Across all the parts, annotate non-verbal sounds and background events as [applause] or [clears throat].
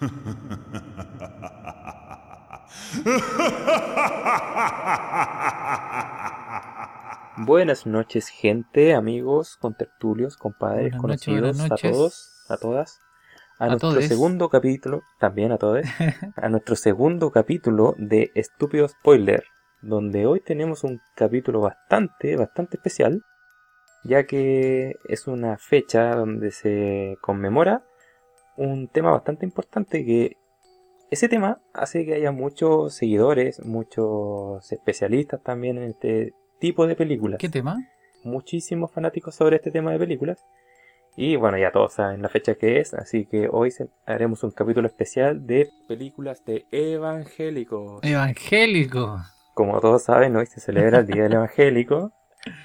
[laughs] Buenas noches, gente, amigos, contertulios, compadres, Buenas conocidos, a todos, a todas. A, A nuestro todes. segundo capítulo, también a todos, [laughs] a nuestro segundo capítulo de Estúpido Spoiler, donde hoy tenemos un capítulo bastante, bastante especial, ya que es una fecha donde se conmemora un tema bastante importante que ese tema hace que haya muchos seguidores, muchos especialistas también en este tipo de películas ¿Qué tema? muchísimos fanáticos sobre este tema de películas. Y bueno, ya todos saben la fecha que es, así que hoy haremos un capítulo especial de películas de evangélicos. Evangélico. Como todos saben, hoy se celebra el Día del Evangélico.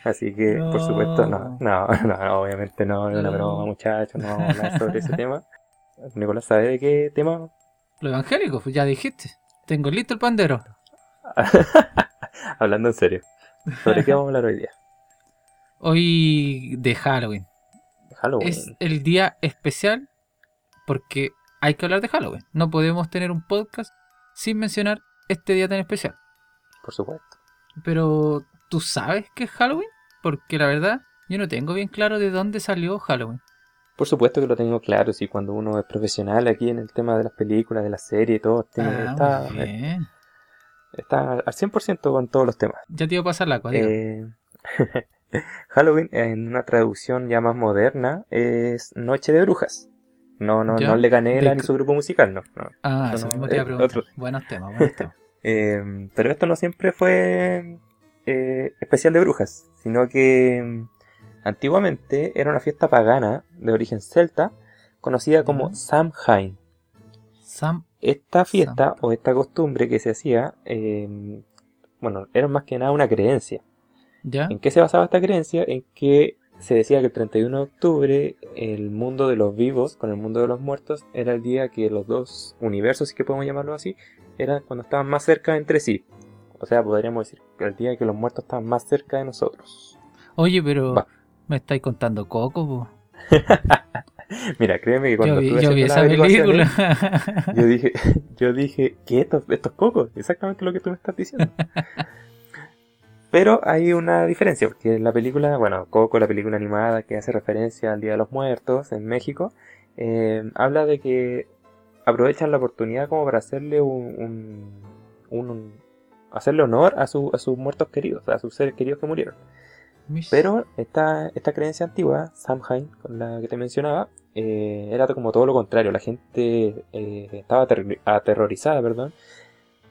Así que, por No. supuesto, no, no, no, [laughs] no, obviamente no, No. broma, muchachos, no, sobre ese tema. Nicolás, ¿sabe de qué tema? Lo evangélico, pues ya dijiste. Tengo listo el pandero. [laughs] Hablando en serio. ¿Sobre qué vamos a hablar hoy día? Hoy de Halloween. Halloween. Es el día especial porque hay que hablar de Halloween. No podemos tener un podcast sin mencionar este día tan especial. Por supuesto. Pero, ¿tú sabes qué es Halloween? Porque la verdad, yo no tengo bien claro de dónde salió Halloween. Por supuesto que lo tengo claro, si cuando uno es profesional aquí en el tema de las películas, de las series y todo, tiene- Ah, está, muy bien. está al 100% con todos los temas. Ya te iba a pasar la agua, diga. Eh, [laughs] Halloween, en una traducción ya más moderna, es Noche de Brujas. No, no, Ya, no le Canela de- ni su grupo musical, no. no. ah, eso no, mismo te iba a eh, preguntar. otro. Buenos temas, buenos temas. [laughs] Eh, pero esto no siempre fue eh, especial de brujas, sino que antiguamente era una fiesta pagana de origen celta, conocida como. Samhain. Sam, Esta fiesta o esta costumbre que se hacía, eh, bueno, era más que nada una creencia. ¿ya? ¿En qué se basaba esta creencia? En que se decía que el 31 de octubre el mundo de los vivos con el mundo de los muertos era el día que los dos universos, si que podemos llamarlo así, eran cuando estaban más cerca entre sí. O sea, podríamos decir que el día que los muertos estaban más cerca de nosotros. Oye, pero Va. Me estáis contando Coco? [laughs] Mira, créeme que cuando Yo vi, estuve yo vi esa película. [laughs] Yo dije, [laughs] yo dije, ¿qué? Estos, estos cocos, exactamente lo que tú me estás diciendo. Pero hay una diferencia, porque la película, bueno, Coco, la película animada que hace referencia al Día de los Muertos en México, eh, habla de que aprovechan la oportunidad como para hacerle un, un- un- hacerle honor a, su- a sus muertos queridos, a sus seres queridos que murieron. Pero esta, esta creencia antigua, Samhain, con la que te mencionaba, eh, era como todo lo contrario. La gente eh, estaba aterrorizada, perdón,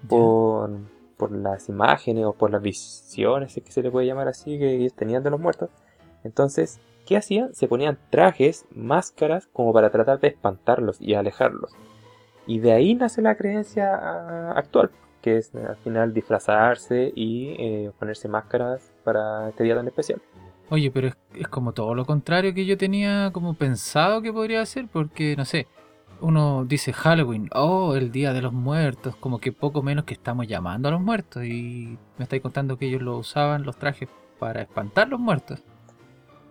por, por las imágenes o por las visiones, si es que se le puede llamar así, que tenían de los muertos. Entonces, ¿qué hacían? Se ponían trajes, máscaras, como para tratar de espantarlos y alejarlos. Y de ahí nace la creencia ah, actual, que es al final disfrazarse y eh, ponerse máscaras para este día tan especial. Oye, pero es, es como todo lo contrario que yo tenía como pensado que podría ser, porque no sé, uno dice Halloween, oh, el día de los muertos, como que poco menos que estamos llamando a los muertos, y me estáis contando que ellos lo usaban los trajes para espantar los muertos.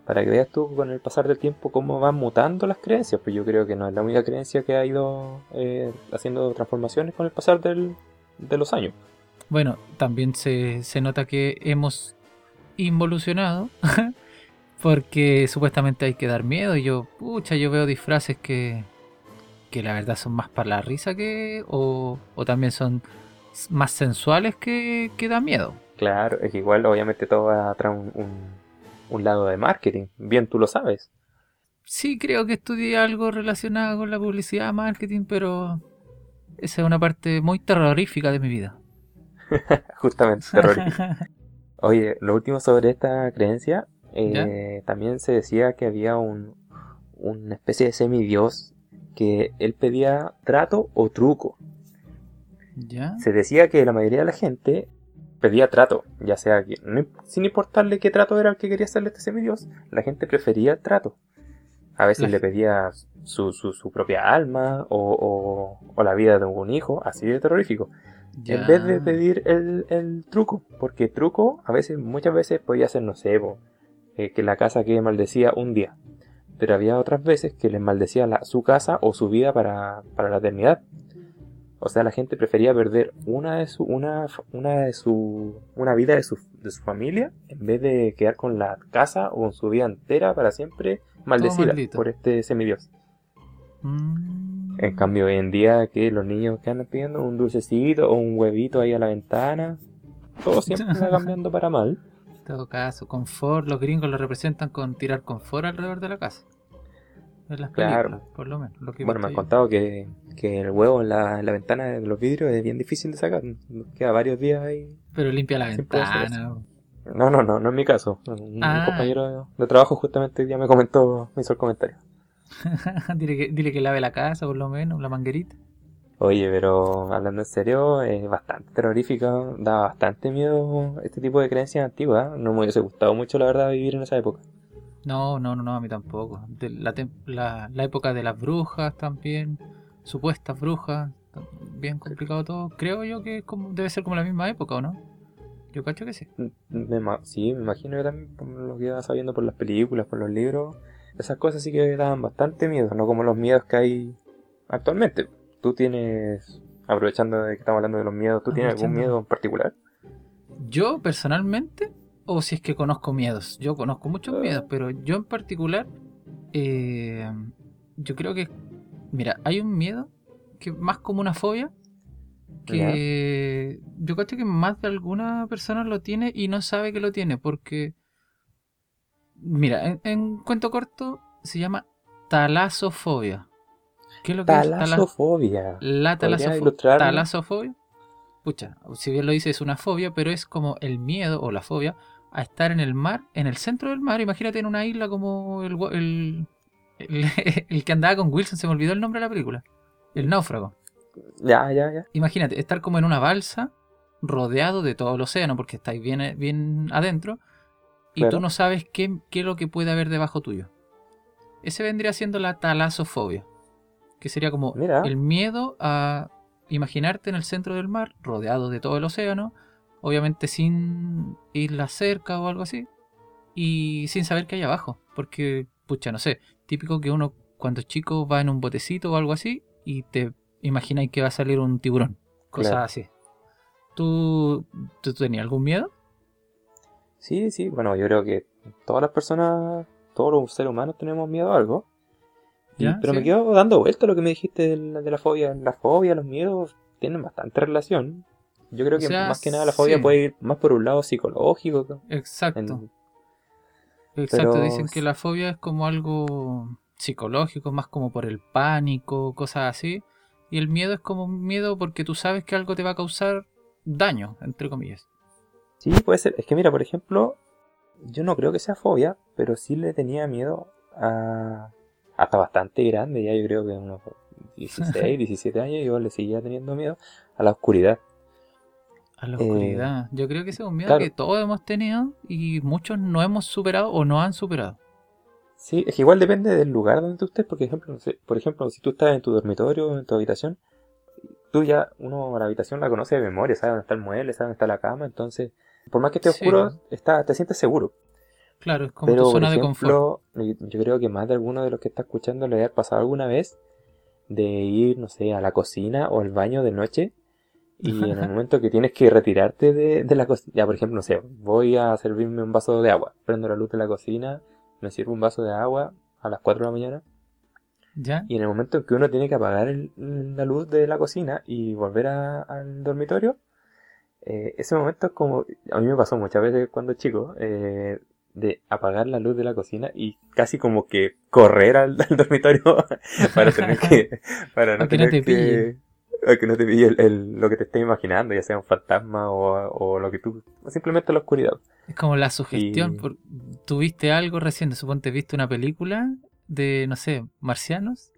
Para que veas tú con el pasar del tiempo cómo van mutando las creencias, pues yo creo que no es la única creencia que ha ido eh, haciendo transformaciones con el pasar del- de los años. Bueno, también se, se nota que hemos involucionado, [laughs] porque supuestamente hay que dar miedo, y yo, pucha, yo veo disfraces que, que la verdad son más para la risa que, o, o también son más sensuales que, que da miedo. Claro, es que igual obviamente todo va atrás un, un- un lado de marketing, bien tú lo sabes. Sí, creo que estudié algo relacionado con la publicidad, marketing, pero esa es una parte muy terrorífica de mi vida. [laughs] Justamente, terrorífico. [laughs] Oye, lo último sobre esta creencia, eh, también se decía que había un, una especie de semidios que él pedía trato o truco. ¿Ya? Se decía que la mayoría de la gente pedía trato, ya sea que, no sin importarle qué trato era el que quería hacerle este semidios, la gente prefería el trato. A veces La- le pedía su, su, su propia alma o, o- o la vida de un hijo, así de terrorífico. En vez de pedir el, el truco, porque truco a veces, muchas veces podía ser, no sé, eh, que la casa quede maldecida un día. pero había otras veces que les maldecía la- su casa o su vida para, para la eternidad. O sea, la gente prefería perder una de su, una, una de su, una vida de su, de su familia en vez de quedar con la casa o con su vida entera para siempre maldecida por este semidios. Mm. En cambio, hoy en día, que los niños que andan pidiendo un dulcecito o un huevito ahí a la ventana, todo siempre va [laughs] cambiando para mal. En todo caso, confort, los gringos lo representan con tirar confort alrededor de la casa. En las Claro. por lo menos. Lo que he Bueno, me han contado que, que el huevo en la, en la ventana de los vidrios es bien difícil de sacar. Queda varios días ahí. Pero limpia la ventana. No, no, no, no es mi caso. Un, Ah. compañero de trabajo justamente día me comentó, me hizo el comentario. [laughs] dile, que, dile que lave la casa, por lo menos, la manguerita. Oye, pero hablando en serio, es bastante terrorífica, da bastante miedo este tipo de creencias antiguas. No me hubiese gustado mucho, la verdad, vivir en esa época. No, no, no, no, a mí tampoco. De la, tem- la, la época de las brujas también, supuestas brujas, bien complicado todo. Creo yo que es como, debe ser como la misma época, ¿o no? Yo cacho que sí. Me sí, me imagino que también por lo que iba sabiendo por las películas, por los libros, esas cosas sí que daban bastante miedo, no como los miedos que hay actualmente. Tú tienes, aprovechando de que estamos hablando de los miedos, ¿tú tienes algún miedo en particular? Yo personalmente, o si es que conozco miedos, yo conozco muchos Ah. miedos, pero yo en particular, eh, yo creo que, mira, hay un miedo que más como una fobia, que yo creo que más de alguna persona lo tiene y no sabe que lo tiene, porque, mira, en, en cuento corto se llama talasofobia. ¿Qué es lo que es tala- Talasofobia. la ¿Podría talasofo- ilustrarme? talasofobia, pucha, si bien lo dice es una fobia, pero es como el miedo o la fobia a estar en el mar, en el centro del mar. Imagínate en una isla como el, el, el, [laughs] el que andaba con Wilson, se me olvidó el nombre de la película. El náufrago. Ya, ya, ya. Imagínate, estar como en una balsa, rodeado de todo el océano, porque estáis bien, bien adentro, y Claro. tú no sabes qué, qué es lo que puede haber debajo tuyo. Ese vendría siendo la talasofobia, que sería como Mira. el miedo a imaginarte en el centro del mar, rodeado de todo el océano, obviamente sin isla cerca o algo así, y sin saber qué hay abajo, porque, pucha, no sé, típico que uno cuando es chico va en un botecito o algo así y te imagináis que va a salir un tiburón, cosas Claro. así. ¿Tú, ¿Tú tenías algún miedo? Sí, sí, bueno, yo creo que todas las personas, todos los seres humanos tenemos miedo a algo. Ya, pero me quedo dando vuelta a lo que me dijiste de la, de la fobia. La fobia, los miedos tienen bastante relación. Yo creo O que sea, más que nada la fobia sí. puede ir más por un lado psicológico. Exacto. en- Exacto, Pero dicen que la fobia es como algo psicológico, más como por el pánico, cosas así. Y el miedo es como un miedo porque tú sabes que algo te va a causar daño, entre comillas. Sí, puede ser. Es que mira, por ejemplo, yo no creo que sea fobia, pero sí le tenía miedo a... Hasta bastante grande, ya yo creo que unos 16, 17 [laughs] años, yo le seguía teniendo miedo a la oscuridad. A la Eh, oscuridad. Yo creo que ese es un miedo claro. que todos hemos tenido y muchos no hemos superado o no han superado. Sí, es que igual depende del lugar donde tú estés, porque ejemplo, no sé, por ejemplo, si tú estás en tu dormitorio, en tu habitación, tú ya, uno la habitación la conoce de memoria, sabe dónde está el mueble, sabe dónde está la cama, entonces, por más que esté Sí. oscuro, está, te sientes seguro. Claro, es como Pero, tu por zona de confort. ejemplo, yo yo creo que más de alguno de los que está escuchando le ha pasado alguna vez de ir, no sé, a la cocina o al baño de noche y en el [laughs] momento que tienes que retirarte de, de la cocina, ya por ejemplo, no sé, voy a servirme un vaso de agua, prendo la luz de la cocina, me sirvo un vaso de agua a las 4 de la mañana ¿Ya? y en el momento en que uno tiene que apagar el- la luz de la cocina y volver a- al dormitorio, eh, ese momento es como, a mí me pasó muchas veces cuando chico, eh, de apagar la luz de la cocina y casi como que correr al, [laughs] al dormitorio [laughs] para tener que, para no no tener te que, [laughs] que no te pille el- el- lo que te estés imaginando, ya sea un fantasma o, o lo que tú, simplemente la oscuridad. Es como la sugestión. Y- por- Tuviste algo recién, suponte, viste una película de, no sé, marcianos.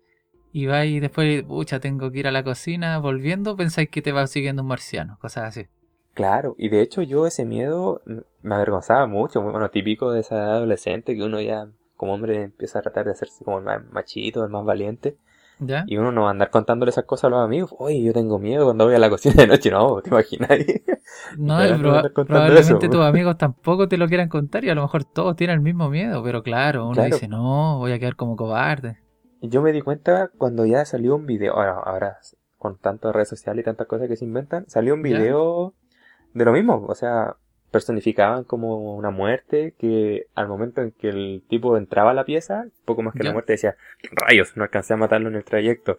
Y vas y después, pucha, tengo que ir a la cocina, volviendo, pensáis que te va siguiendo un marciano, cosas así. Claro, y de hecho yo ese miedo me avergonzaba mucho, bueno, típico de esa adolescente que uno ya como hombre empieza a tratar de hacerse como el más machito, el más valiente. ¿Ya? Y uno no va a andar contándole esas cosas a los amigos. Oye, yo tengo miedo cuando voy a la cocina de noche. No, te imaginas. [laughs] No, probablemente tus amigos tampoco te lo quieran contar y a lo mejor todos tienen el mismo miedo. Pero claro, uno dice, no, voy a quedar como cobarde. Yo me di cuenta cuando ya salió un video. Ahora, ahora con tantas redes sociales y tantas cosas que se inventan, salió un video de lo mismo. O sea, personificaban como una muerte que al momento en que el tipo entraba a la pieza, poco más que la muerte decía, rayos, no alcancé a matarlo en el trayecto.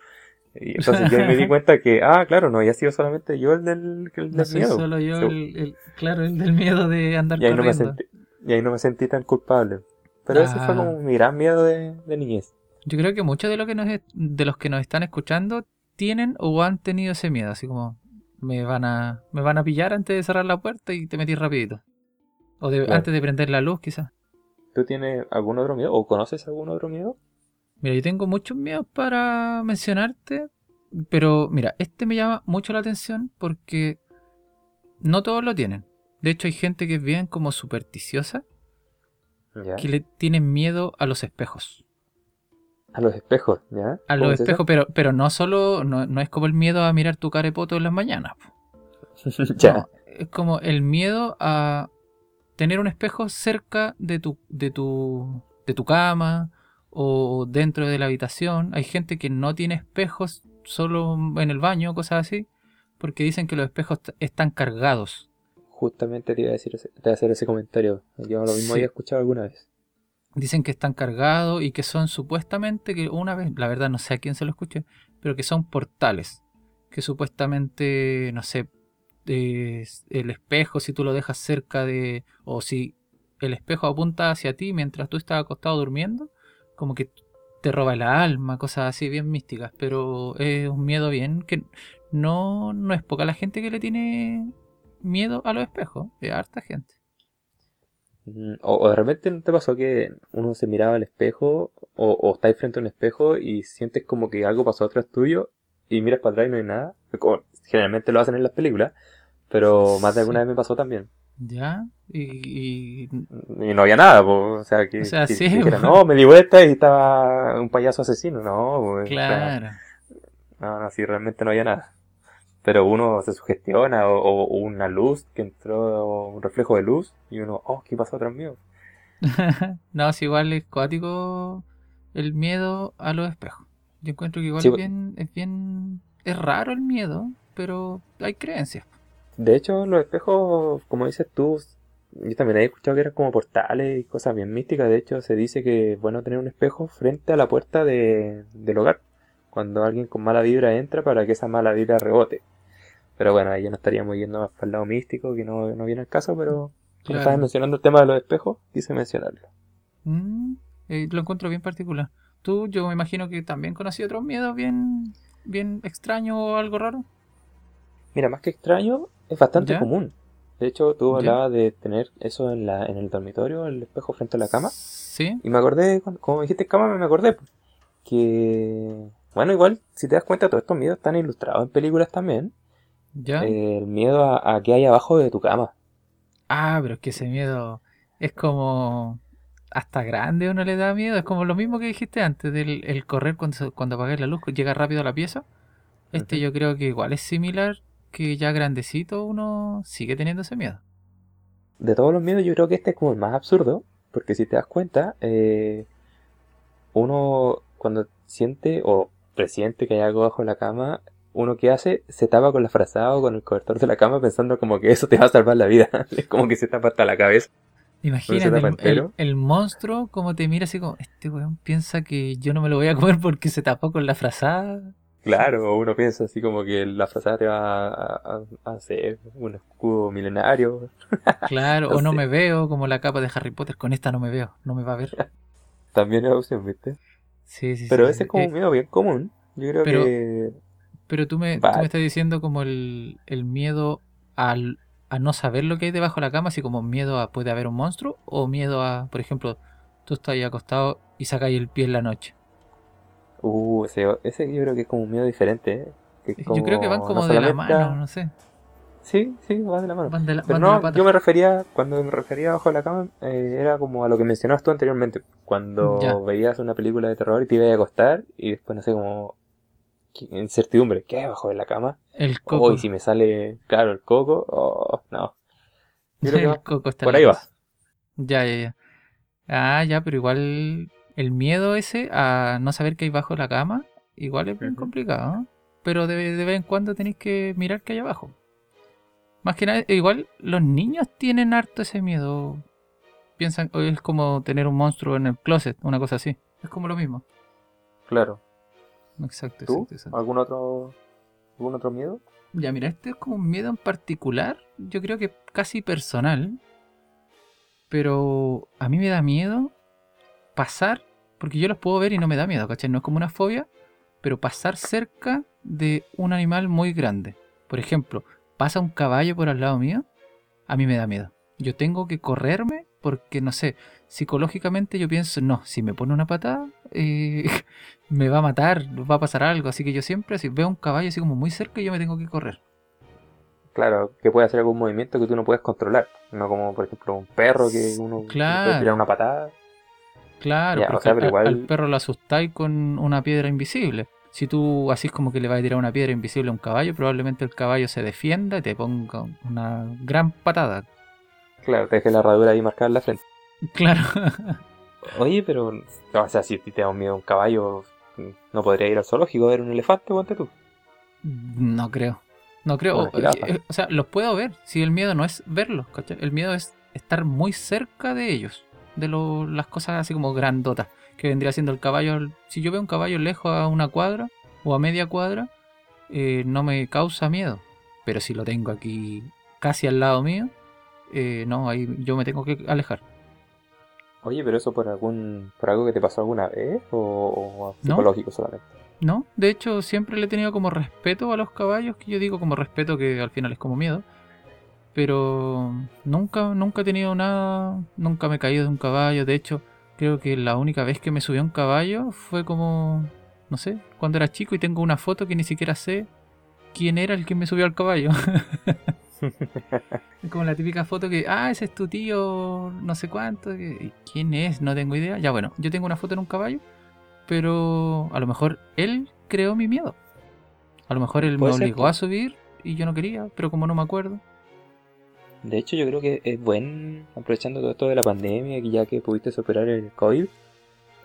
Y entonces yo me di [laughs] cuenta que, ah, claro, no había sido solamente yo el del, el del miedo. solo yo el, claro, el del miedo de andar y ahí No me sentí, y ahí no me sentí tan culpable. Pero ese fue como mi gran miedo de, de niñez. Yo creo que muchos de, lo que nos, de los que nos están escuchando tienen o han tenido ese miedo, así como, me van a me van a pillar antes de cerrar la puerta y te metí rapidito. O antes de prender la luz, quizás. ¿Tú tienes algún otro miedo o conoces algún otro miedo? Mira, yo tengo muchos miedos para mencionarte, pero mira, este me llama mucho la atención porque no todos lo tienen. De hecho, hay gente que es bien como supersticiosa que le tienen miedo a los espejos. A los espejos, ¿ya? A los espejos, pero, pero no solo, no, es como el miedo a mirar tu carepoto en las mañanas. [laughs] ya. es como el miedo a tener un espejo cerca de tu, de tu, de tu cama o dentro de la habitación. Hay gente que no tiene espejos solo en el baño, cosas así, porque dicen que los espejos están cargados. Justamente te iba a, decir, te iba a hacer ese comentario. Yo lo mismo había escuchado alguna vez. Dicen que están cargados y que son supuestamente, que una vez, la verdad no sé a quién se lo escuché, pero que son portales. Que supuestamente, no sé, el espejo, si tú lo dejas cerca de, o si el espejo apunta hacia ti mientras tú estás acostado durmiendo, como que te roba la alma, cosas así bien místicas, pero es un miedo bien que no, no es poca la gente que le tiene miedo a los espejos, es harta gente. O, de repente no te pasó que uno se miraba al espejo o, o estáis frente a un espejo y sientes como que algo pasó atrás tuyo y miras para atrás y no hay nada. generalmente lo hacen en las películas, pero más de alguna vez me pasó también. Ya, y, y... no había nada, o sea, que, no, me di vuelta y estaba un payaso asesino, no, claro. no, no, sí, realmente no había nada pero uno se sugestiona o, una luz que entró, un reflejo de luz y uno, oh, ¿qué pasó atrás mío? [laughs] no, es igual es cuático el miedo a los espejos. Yo encuentro que igual es, bien, es bien, es raro el miedo, pero hay creencias. De hecho, los espejos, como dices tú, yo también he escuchado que eran como portales y cosas bien místicas. De hecho, se dice que es bueno tener un espejo frente a la puerta de, del hogar. Cuando alguien con mala vibra entra para que esa mala vibra rebote. Pero bueno, ahí ya no estaríamos yendo más para el lado místico, que no, no viene al caso, pero como estabas mencionando el tema de los espejos, quise mencionarlo. Mm, eh, lo encuentro bien particular. Tú, yo me imagino que también conocí otros miedos bien, bien extraños o algo raro. Mira, más que extraño, es bastante común. De hecho, tú hablabas de tener eso en, la, en el dormitorio, el espejo frente a la cama. Sí. Y me acordé, como dijiste cama, me acordé que, bueno, igual, si te das cuenta, todos estos miedos están ilustrados en películas también. El miedo a, que hay abajo de tu cama. Ah, pero es que ese miedo es como hasta grande uno le da miedo. Es como lo mismo que dijiste antes del el correr cuando, cuando apagas la luz, llega rápido a la pieza. Este yo creo que igual es similar, que ya grandecito uno sigue teniendo ese miedo. De todos los miedos yo creo que este es como el más absurdo, porque si te das cuenta, eh, uno cuando siente o presiente que hay algo bajo la cama, uno que hace se tapa con la frazada o con el cobertor de la cama pensando como que eso te va a salvar la vida. [laughs] es como que se tapa hasta la cabeza. Imagínate el, monstruo como te mira así como, este weón piensa que yo no me lo voy a comer porque se tapó con la frazada. Claro, uno piensa así como que la frazada te va a, hacer un escudo milenario. [laughs] Claro, o no me veo como la capa de Harry Potter, con esta no me veo, no me va a ver. [laughs] También es opción, ¿viste? Sí, sí, Pero ese es como un miedo bien común. Yo creo que pero tú me, me estás diciendo como el, miedo al, a no saber lo que hay debajo de la cama, así como miedo a puede haber un monstruo, o miedo a, por ejemplo, tú estás ahí acostado y sacáis el pie en la noche. Uh, ese, ese yo creo que es como un miedo diferente. ¿eh? yo creo que van como de la mano, no sé. Sí, sí, van de la mano. Pero no, yo me refería, cuando me refería abajo de la cama, eh, era como a lo que mencionabas tú anteriormente. Cuando veías una película de terror y te ibas a acostar y después, no sé, como ¿Qué- incertidumbre. ¿Qué hay abajo de la cama? El Oh, coco. y si me sale, claro, el coco, oh, no. Yo creo que [laughs] el va- coco está por ahí va. Ya, ya, ya. Ah, ya, pero igual el miedo ese a no saber qué hay bajo la cama, igual es bien complicado, ¿no? Pero de, de vez en cuando tenéis que mirar qué hay abajo. Más que nada, igual los niños tienen harto ese miedo. Piensan, o es como tener un monstruo en el closet, una cosa así. Es como lo mismo. Claro. Exacto, ¿Tú? exacto, exacto. ¿Algún otro, algún otro miedo? Ya, mira, este es como un miedo en particular, yo creo que casi personal, pero a mí me da miedo pasar, porque yo los puedo ver y no me da miedo, ¿cachai? No es como una fobia, pero pasar cerca de un animal muy grande. Por ejemplo, pasa un caballo por al lado mío, a mí me da miedo. Yo tengo que correrme porque, no sé, psicológicamente yo pienso, no, si me pone una patada, eh, [laughs] me va a matar, va a pasar algo. Así que yo siempre, si veo un caballo así como muy cerca, yo me tengo que correr. Claro, que puede hacer algún movimiento que tú no puedes controlar. No como, por ejemplo, un perro que uno Claro. puede tirar una patada. Claro, Ya, o porque sea, pero igual- al perro lo asustáis con una piedra invisible. Si tú así como que le vas a tirar una piedra invisible a un caballo, probablemente el caballo se defienda y te ponga una gran patada. Claro, te deje la herradura ahí marcada en la frente. Claro. [laughs] Oye, pero, o sea, si te da un miedo a un caballo, no podría ir al zoológico a ver un elefante, ponte tú. No creo. No creo. O, jirafa. eh, o sea, los puedo ver. Si el miedo no es verlos, ¿cachai? El miedo es estar muy cerca de ellos. De lo- las cosas así como grandotas. Que vendría siendo el caballo. Si yo veo un caballo lejos a una cuadra o a media cuadra, eh, no me causa miedo. Pero si lo tengo aquí casi al lado mío, eh, no, ahí yo me tengo que alejar. Oye, pero eso por algún, por algo que te pasó alguna vez o, o No. psicológico solamente. No, de hecho siempre le he tenido como respeto a los caballos, que yo digo como respeto que al final es como miedo. Pero nunca, nunca he tenido nada, nunca me he caído de un caballo. De hecho, creo que la única vez que me subí a un caballo fue como, no sé, cuando era chico y tengo una foto que ni siquiera sé quién era el que me subió al caballo. [laughs] [laughs] Como la típica foto que, ah, ese es tu tío, no sé cuánto. que- ¿y ¿Quién es? No tengo idea. Ya bueno, yo tengo una foto en un caballo, pero a lo mejor él creó mi miedo. A lo mejor él me obligó a subir y yo no quería, pero como no me acuerdo. De hecho, yo creo que es buen, aprovechando todo esto de la pandemia, que ya que pudiste superar el COVID,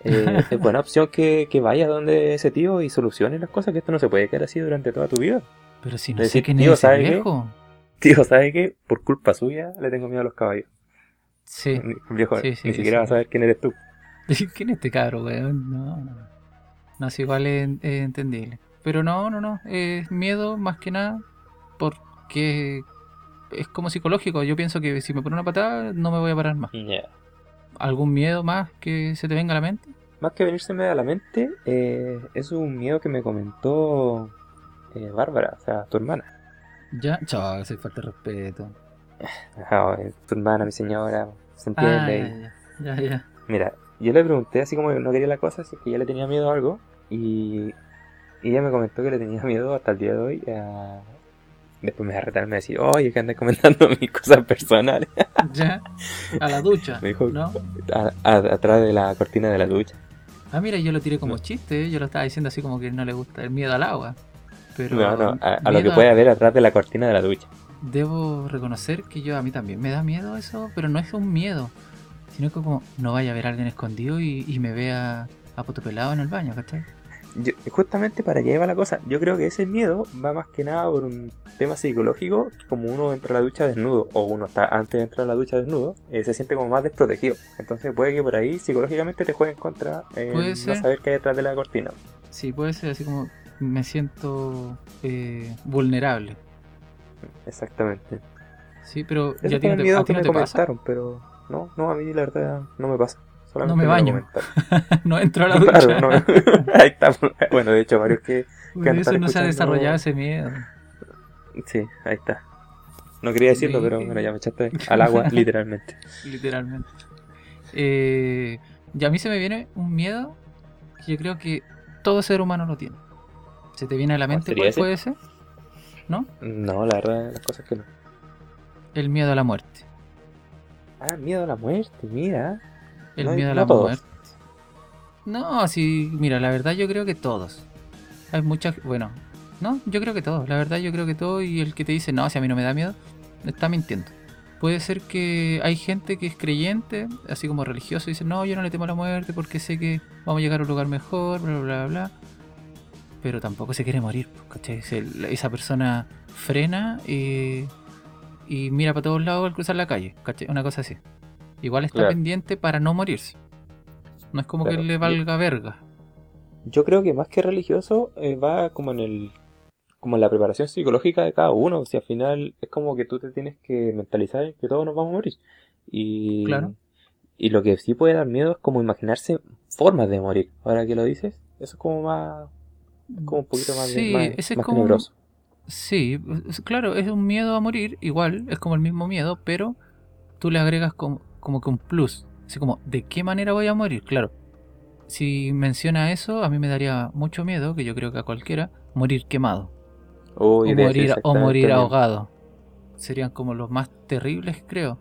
eh, [laughs] es buena opción que, que vayas donde ese tío y soluciones las cosas, que esto no se puede quedar así durante toda tu vida. Pero si no Decir, sé quién es ese ¿sabe qué? [laughs] Tío, ¿sabe qué? Por culpa suya le tengo miedo a los caballos. Sí. Ni- Viejo, Sí, sí, ni siquiera sí. va a saber quién eres tú. [laughs] ¿Quién es este cabro, weón? No, no. No, es igual es, es entendible. Pero no, no, no. Es miedo más que nada porque es como psicológico. Yo pienso que si me pone una patada no me voy a parar más. ¿Algún miedo más que se te venga a la mente? Más que venírseme a la mente, eh, es un miedo que me comentó eh, Bárbara, o sea, tu hermana. Ya, chaval, soy falta de respeto. Ajá, eh, tu hermana, mi señora, se Ah, entiende. y- ya, ya, ya, ya. Mira, yo le pregunté así como no quería la cosa, es que ya le tenía miedo a algo. Y, y ella me comentó que le tenía miedo hasta el día de hoy a... Después me va a retarme a decir, oye, que andas comentando [laughs] mis cosas personales. Ya, a la ducha, [laughs] Me dijo- ¿no? A- a- atrás de la cortina de la ducha. Ah, mira, yo lo tiré como No. chiste, ¿eh? yo lo estaba diciendo así como que no le gusta el miedo al agua. Pero No, no, a, a lo que puede haber atrás de la cortina de la ducha. Debo reconocer que yo a mí también me da miedo eso, pero no es un miedo, sino que como no vaya a haber alguien escondido y, y me vea a poto pelado en el baño, ¿cachai? Yo- justamente para allá va la cosa. Yo creo que ese miedo va más que nada por un tema psicológico. Como uno entra a la ducha desnudo, o uno está antes de entrar a la ducha desnudo, eh, se siente como más desprotegido. Entonces puede que por ahí psicológicamente te juegue en contra eh, no saber qué hay detrás de la cortina. Sí, puede ser así como me siento eh, vulnerable. Exactamente. Sí, pero ya fue a ti no el te, miedo a ti que no me te pasa. comentaron, pero no, no, a mí la verdad no me pasa. Solamente me lo baño. [laughs] no entro a la [laughs] ducha. Claro, no. [laughs] ahí está. Bueno, de hecho, varios que... Que eso no se ha desarrollado ese miedo. Sí, ahí está. No quería decirlo, pero bueno, ya me echaste al agua, literalmente. Literalmente. Eh, y a mí se me viene un miedo que yo creo que todo ser humano lo tiene. ¿Se te viene a la mente cuál ese? puede ser? ¿No? No, la verdad, las cosas que no. El miedo a la muerte. Ah, miedo a la muerte, mira. El No, miedo a no la todos. muerte. No, sí, mira, la verdad yo creo que todos. hay muchas, bueno, no, yo creo que todo, la verdad yo creo que todo y el que te dice, no, si a mí no me da miedo, está mintiendo. Puede ser que hay gente que es creyente, así como religioso, y dice, no, yo no le temo a la muerte porque sé que vamos a llegar a un lugar mejor, bla, bla, bla, bla. Pero tampoco se quiere morir, ¿cachai? Esa persona frena y, y mira para todos lados al cruzar la calle, ¿cachai? Una cosa así. Igual está pendiente para no morirse. No es como que le valga verga. Yo creo que más que religioso eh, va como en el como en la preparación psicológica de cada uno. O sea, al final es como que tú te tienes que mentalizar que todos nos vamos a morir. Y, claro. y lo que sí puede dar miedo es como imaginarse formas de morir. Ahora que lo dices, eso es como más. Como un poquito más, sí, más, ese es como. Sí, claro, es un miedo a morir, igual, es como el mismo miedo, pero tú le agregas como, como que un plus. Así como, ¿de qué manera voy a morir? Claro, si menciona eso, a mí me daría mucho miedo, que yo creo que a cualquiera, morir quemado o, morir, o morir ahogado. Serían como los más terribles, creo.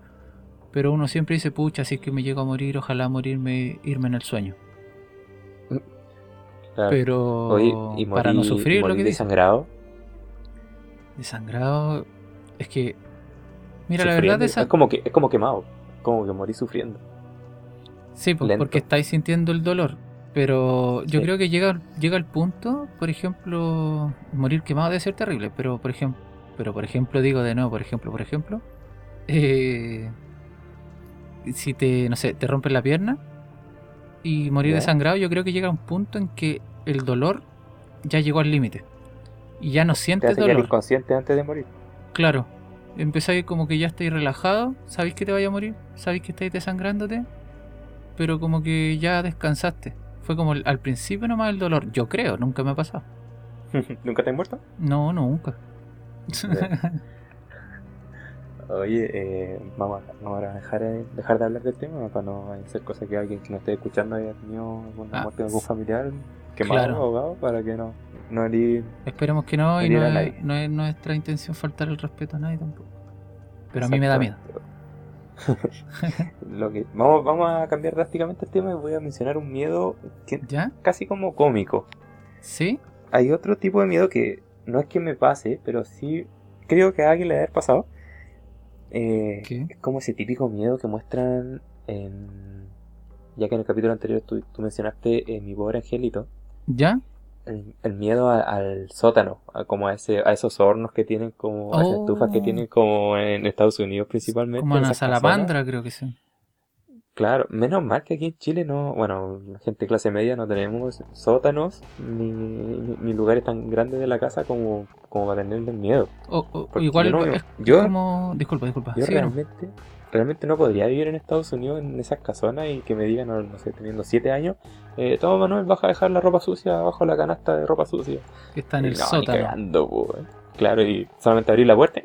Pero uno siempre dice, pucha, si es que me llego a morir, ojalá morirme, irme en el sueño. Pero para no sufrir lo que dice. ¿Desangrado? Desangrado. Es que. Mira, la verdad es, como que es como quemado. Como que morí sufriendo. Sí, porque estáis sintiendo el dolor. Pero yo creo que llega, llega el punto, por ejemplo, morir quemado debe ser terrible, pero por ejemplo, pero por ejemplo digo de nuevo, por ejemplo, por ejemplo, eh, si te, no sé, te rompes la pierna y morir desangrado, yo creo que llega un punto en que el dolor ya llegó al límite y ya no sientes dolor. inconsciente antes de morir. Claro, empezáis como que ya estáis relajado, sabéis que te vaya a morir, sabéis que estáis desangrándote, pero como que ya descansaste. Fue como al principio nomás el dolor. Yo creo, nunca me ha pasado. [laughs] ¿Nunca te has muerto? No, nunca. [laughs] Oye, eh, vamos, a, dejar, dejar de hablar del tema para no hacer cosas que alguien que nos esté escuchando haya tenido alguna ah, muerte de algún familiar quemado claro. ahogado para que no, no herir. Esperemos que no, y no es, no es, nuestra intención faltar el respeto a nadie tampoco. Pero a mí me da miedo. [laughs] Lo que, vamos, vamos a cambiar drásticamente el tema y voy a mencionar un miedo casi como cómico. ¿Sí? Hay otro tipo de miedo que no es que me pase, pero sí creo que a alguien le haber pasado. Eh, es como ese típico miedo que muestran en... Ya que en el capítulo anterior tú, mencionaste eh, Mi pobre angelito. ¿Ya? el, miedo al sótano, a, como a, ese, a esos hornos que tienen, como a esas estufas que oh. tienen como en Estados Unidos principalmente. Como en la salamandra, creo que sí. Claro, menos mal que aquí en Chile no, bueno, la gente de clase media no tenemos sótanos ni, ni, lugares tan grandes de la casa como, como para tenerle miedo. O, igual yo, como... Disculpa, disculpa. Yo realmente, realmente no podría vivir en Estados Unidos en esas casonas y que me digan, no, sé, teniendo 7 años, eh, toma Manuel, baja a dejar la ropa sucia abajo la canasta de ropa sucia. Que está en el sótano. Claro, y solamente abrir la puerta,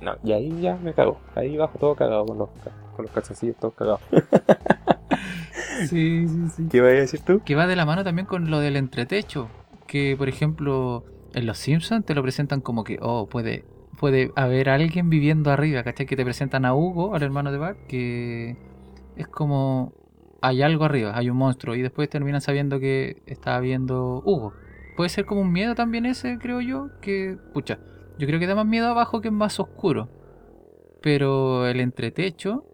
no, y ahí ya me cago. Ahí bajo todo cagado con los, con los calzoncillos, todos cagados. [laughs] sí, sí, sí. ¿Qué vas a decir tú? Que va de la mano también con lo del entretecho. Que, por ejemplo, en Los Simpsons te lo presentan como que, oh, puede puede haber alguien viviendo arriba, ¿cachai? Que te presentan a Hugo, al hermano de Bart, que es como hay algo arriba, hay un monstruo, y después terminan sabiendo que está viendo Hugo. Puede ser como un miedo también ese, creo yo, que, pucha, yo creo que da más miedo abajo que es más oscuro. Pero el entretecho,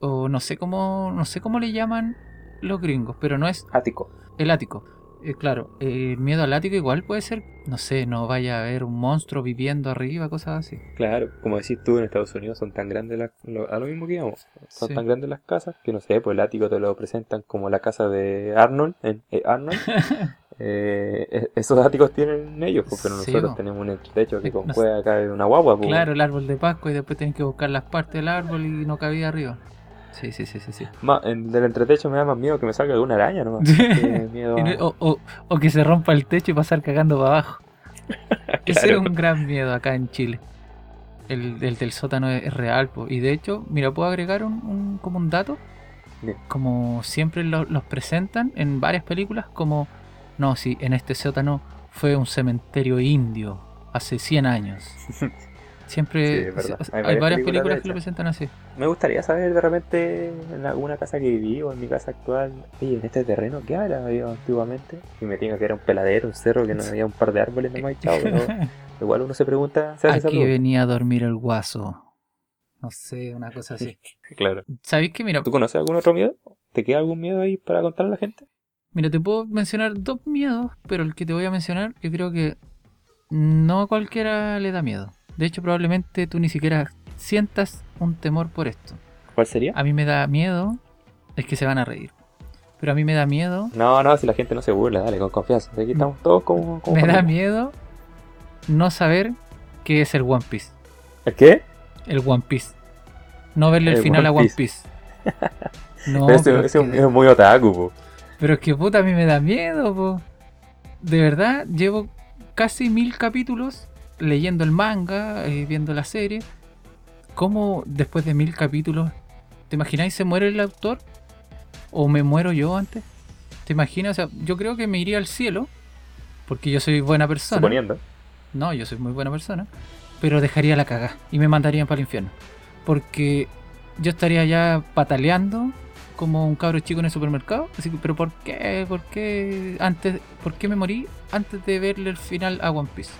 o no sé cómo, no sé cómo le llaman los gringos, pero no es... Ático. El ático. Eh, claro, el miedo al ático igual puede ser, no sé, no vaya a haber un monstruo viviendo arriba, cosas así. Claro, como decís tú, en Estados Unidos son tan grandes las, a lo mismo que íbamos, son tan grandes las casas que no sé, pues el ático te lo presentan como la casa de Arnold, en eh, Arnold. [laughs] Eh, e, esos áticos tienen ellos, pero nosotros tenemos un techo que con puede caer una guagua. Pues. Claro, el árbol de Pascua y después tienen que buscar las partes del árbol y no cabía arriba. Sí, sí, sí, sí. sí. del entretecho me da más miedo que me salga de una araña nomás. [laughs] miedo o, que se rompa el techo y pasar cagando para abajo. [laughs] Ese es un gran miedo acá en Chile. El, del sótano es, real. Y de hecho, mira, puedo agregar un, como un dato. Como siempre los presentan en varias películas, como, no, sí, en este sótano fue un cementerio indio hace 100 años. [laughs] Siempre Sí, hay, varias, películas, películas que lo presentan así. Me gustaría saber de repente en alguna casa que viví o en mi casa actual, oye, en este terreno, ¿qué habrá habido antiguamente? Y me diga que era un peladero, un cerro, que no había un par de árboles nomás y chao, pero [laughs] igual uno se pregunta, ¿se hace esa Aquí venía a dormir el guaso. No sé, una cosa así. [laughs] Claro. ¿Sabéis qué? Mira, ¿Tú conoces algún otro miedo? ¿Te queda algún miedo ahí para contarle a la gente? Mira, te puedo mencionar dos miedos, pero el que te voy a mencionar, yo creo que no a cualquiera le da miedo. De hecho, probablemente tú ni siquiera sientas un temor por esto. ¿Cuál sería? A mí me da miedo, es que se van a reír. Pero a mí me da miedo, No, no, si la gente no se burla, dale, con confianza. Aquí estamos todos como... como me da miedo no saber qué es el One Piece. ¿El qué? El One Piece. No verle el, El final One a One Piece. Piece. [laughs] No, ese ese es es un que- miedo muy otaku, po. Pero es que puta, a mí me da miedo, po. De verdad, llevo casi mil capítulos leyendo el manga, eh, viendo la serie. ¿Cómo después de mil capítulos, te imagináis se muere el autor? ¿O me muero yo antes? ¿Te imaginas? O sea, yo creo que me iría al cielo, porque yo soy buena persona. Suponiendo. No, yo soy muy buena persona. Pero dejaría la caga y me mandarían para el infierno. Porque yo estaría ya pataleando como un cabro chico en el supermercado. Así que, pero ¿por qué? ¿Por qué antes, por qué me morí antes de verle el final a One Piece?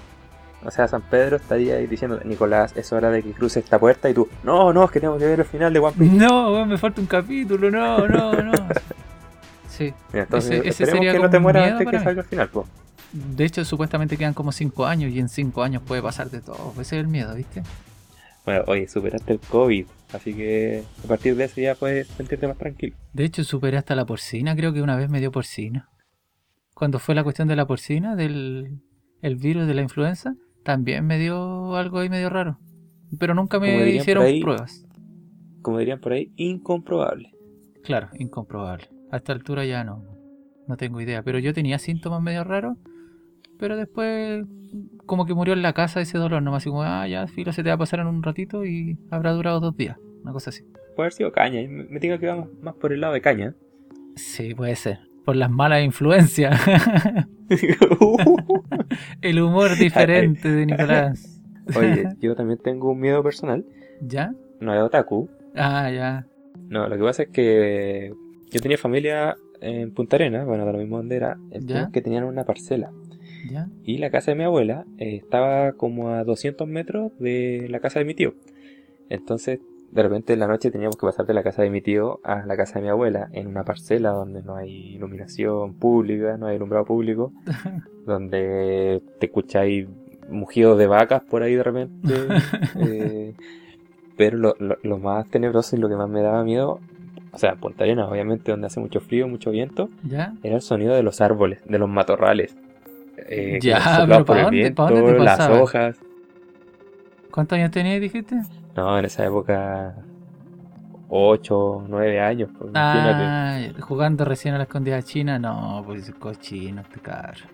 O sea, San Pedro estaría ahí diciendo, Nicolás, es hora de que cruce esta puerta y tú, no, no, es que tengo que ver el final de One Piece. No, me falta un capítulo, no, no, no. [laughs] Sí. Mira, entonces Ese- ese sería que no te mueras antes que salga el final, po. De hecho, supuestamente quedan como 5 años y en 5 años puede pasar de todo. Ese es el miedo, ¿viste? Bueno, oye, superaste el COVID, así que a partir de eso ya puedes sentirte más tranquilo. De hecho, superé hasta la porcina. Creo que una vez me dio porcina. Cuando fue la cuestión de la porcina, del el virus de la influenza, también me dio algo ahí medio raro. Pero nunca me hicieron ahí- pruebas. Como dirían por ahí, incomprobable. Claro, incomprobable. A esta altura ya no, no tengo idea. Pero yo tenía síntomas medio raros. Pero después, como que murió en la casa ese dolor. Nomás así como, ah, ya, filo, se te va a pasar en un ratito y habrá durado dos días. Una cosa así. Puede haber sido caña, me diga que vamos más por el lado de caña. Sí, puede ser. Por las malas influencias. [laughs] [laughs] el humor diferente de Nicolás. [laughs] Oye, yo también tengo un miedo personal, ¿Ya? no es otaku. Ah, ya. No, lo que pasa es que yo tenía familia en Punta Arenas, bueno, de lo mismo donde era, el Ya. que tenían una parcela. ¿Ya? Y la casa de mi abuela eh, estaba como a 200 metros de la casa de mi tío. Entonces, de repente en la noche teníamos que pasar de la casa de mi tío a la casa de mi abuela, en una parcela donde no hay iluminación pública, no hay alumbrado público, [laughs] donde te escucháis mugidos de vacas por ahí de repente. [laughs] eh, pero lo, lo- lo más tenebroso y lo que más me daba miedo, o sea, Punta Arenas, obviamente, donde hace mucho frío, mucho viento, ¿Ya? era el sonido de los árboles, de los matorrales. Eh, [laughs] Ya, pero por ¿pa' el dónde- viento, pa' dónde te las hojas. ¿Cuántos años tenías, dijiste? No, en esa época, 8, 9 años, pues, imagínate. Ah, jugando recién a la escondida china. No, pues cochino, este carro.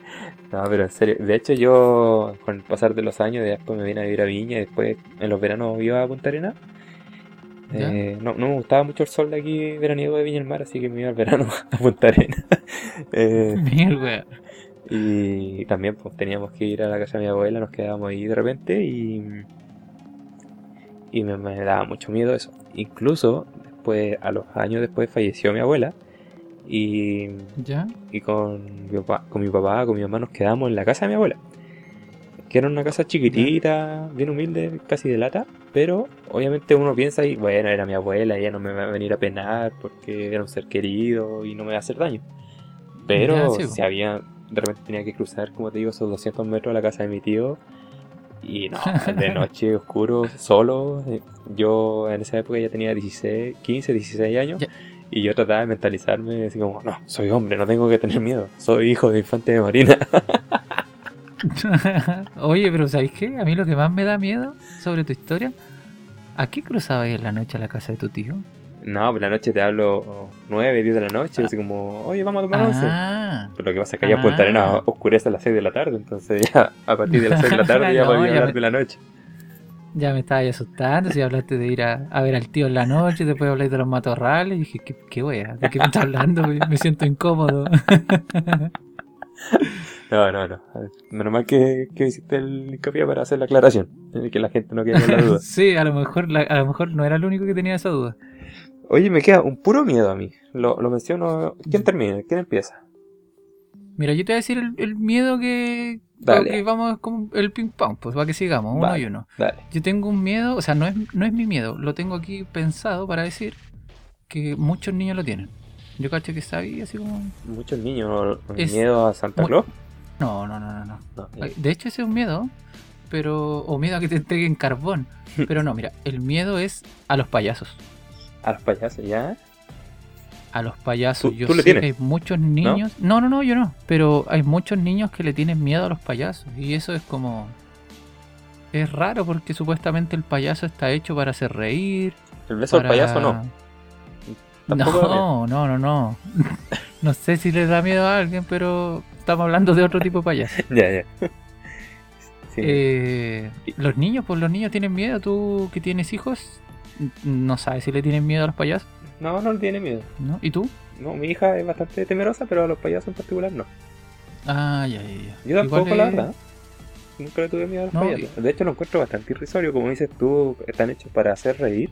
No, pero en serio, de hecho yo, con el pasar de los años, después me vine a vivir a Viña y después en los veranos iba a Punta Arenas. ¿Ya? Eh, no, no me gustaba mucho el sol de aquí veraniego de Viña del Mar, así que me iba al verano [laughs] a Punta Arenas. [laughs] Eh, Mierda. Y también pues teníamos que ir a la casa de mi abuela, nos quedábamos ahí de repente y, y me, me daba mucho miedo eso. Incluso después, a los años después falleció mi abuela y, ¿Ya? y con, mi papá, con mi papá, con mi mamá nos quedamos en la casa de mi abuela. Que era una casa chiquitita, bien humilde, casi de lata, pero obviamente uno piensa y bueno, era mi abuela, ella no me va a venir a penar porque era un ser querido y no me va a hacer daño. Pero Ya, sí, si había, de repente tenía que cruzar, como te digo, esos 200 metros a la casa de mi tío. Y no, [laughs] de noche oscuro, solo. Yo en esa época ya tenía 16, 15, 16 años. Y yo trataba de mentalizarme así como, no, soy hombre, no tengo que tener miedo. Soy hijo de infante de marina. [laughs] Oye, pero ¿sabéis qué? A mí lo que más me da miedo sobre tu historia. ¿A qué cruzabas en la noche a la casa de tu tío? No, por la noche te hablo 9, 10 de la noche, así como, oye, vamos a tomar once. Ah, Pero lo que pasa es que allá en Punta Ah. Arenas oscurece a las 6 de la tarde, entonces ya a partir de las 6 de la [laughs] tarde ya No, podía ya hablar me- de la noche. ya me estaba asustando. Si hablaste de ir a, a ver al tío en la noche, después habláis de los matorrales. Y dije, ¿qué, qué wea? ¿De qué me estás hablando? Me siento incómodo. [laughs] No, no, no. Menos mal que, que hiciste el hincapié para hacer la aclaración. Que la gente no quede con la duda. [laughs] sí, a lo, mejor, la- a lo mejor no era el único que tenía esa duda. Oye, me queda un puro miedo a mí. Lo, lo menciono. ¿Quién termina? ¿Quién empieza? Mira, yo te voy a decir el, el miedo que, vamos como el ping pong, pues para que sigamos, uno Vale. y uno. Dale. Yo tengo un miedo, o sea, no es, no es mi miedo, lo tengo aquí pensado para decir que muchos niños lo tienen. Yo cacho que sabía así como... Muchos niños. Es ¿Miedo a Santa Claus? No, no, no, no, no. De hecho, ese es un miedo, pero... O miedo a que te entreguen carbón. [laughs] Pero no, mira, el miedo es a los payasos. A los payasos, ¿ya? A los payasos. ¿Tú- yo tú sé que hay muchos niños... ¿No? no, no, yo no. Pero hay muchos niños que le tienen miedo a los payasos. Y eso es como... Es raro porque supuestamente el payaso está hecho para hacer reír. El beso del para- payaso no. No, no, no, no. [laughs] No sé si le da miedo a alguien, pero estamos hablando de otro tipo de payaso. [laughs] Ya, ya. Sí. Eh, los niños, pues los niños tienen miedo. Tú que tienes hijos, no sabes si le tienen miedo a los payasos, No, no le tiene miedo. ¿no? ¿Y tú? No, mi hija es bastante temerosa, pero a los payasos en particular no. Ah, ya, ya, ya. Yo tampoco, Igual la es- verdad. Nunca le tuve miedo a los No, payasos. De hecho, lo encuentro bastante irrisorio. Como dices tú, están hechos para hacer reír.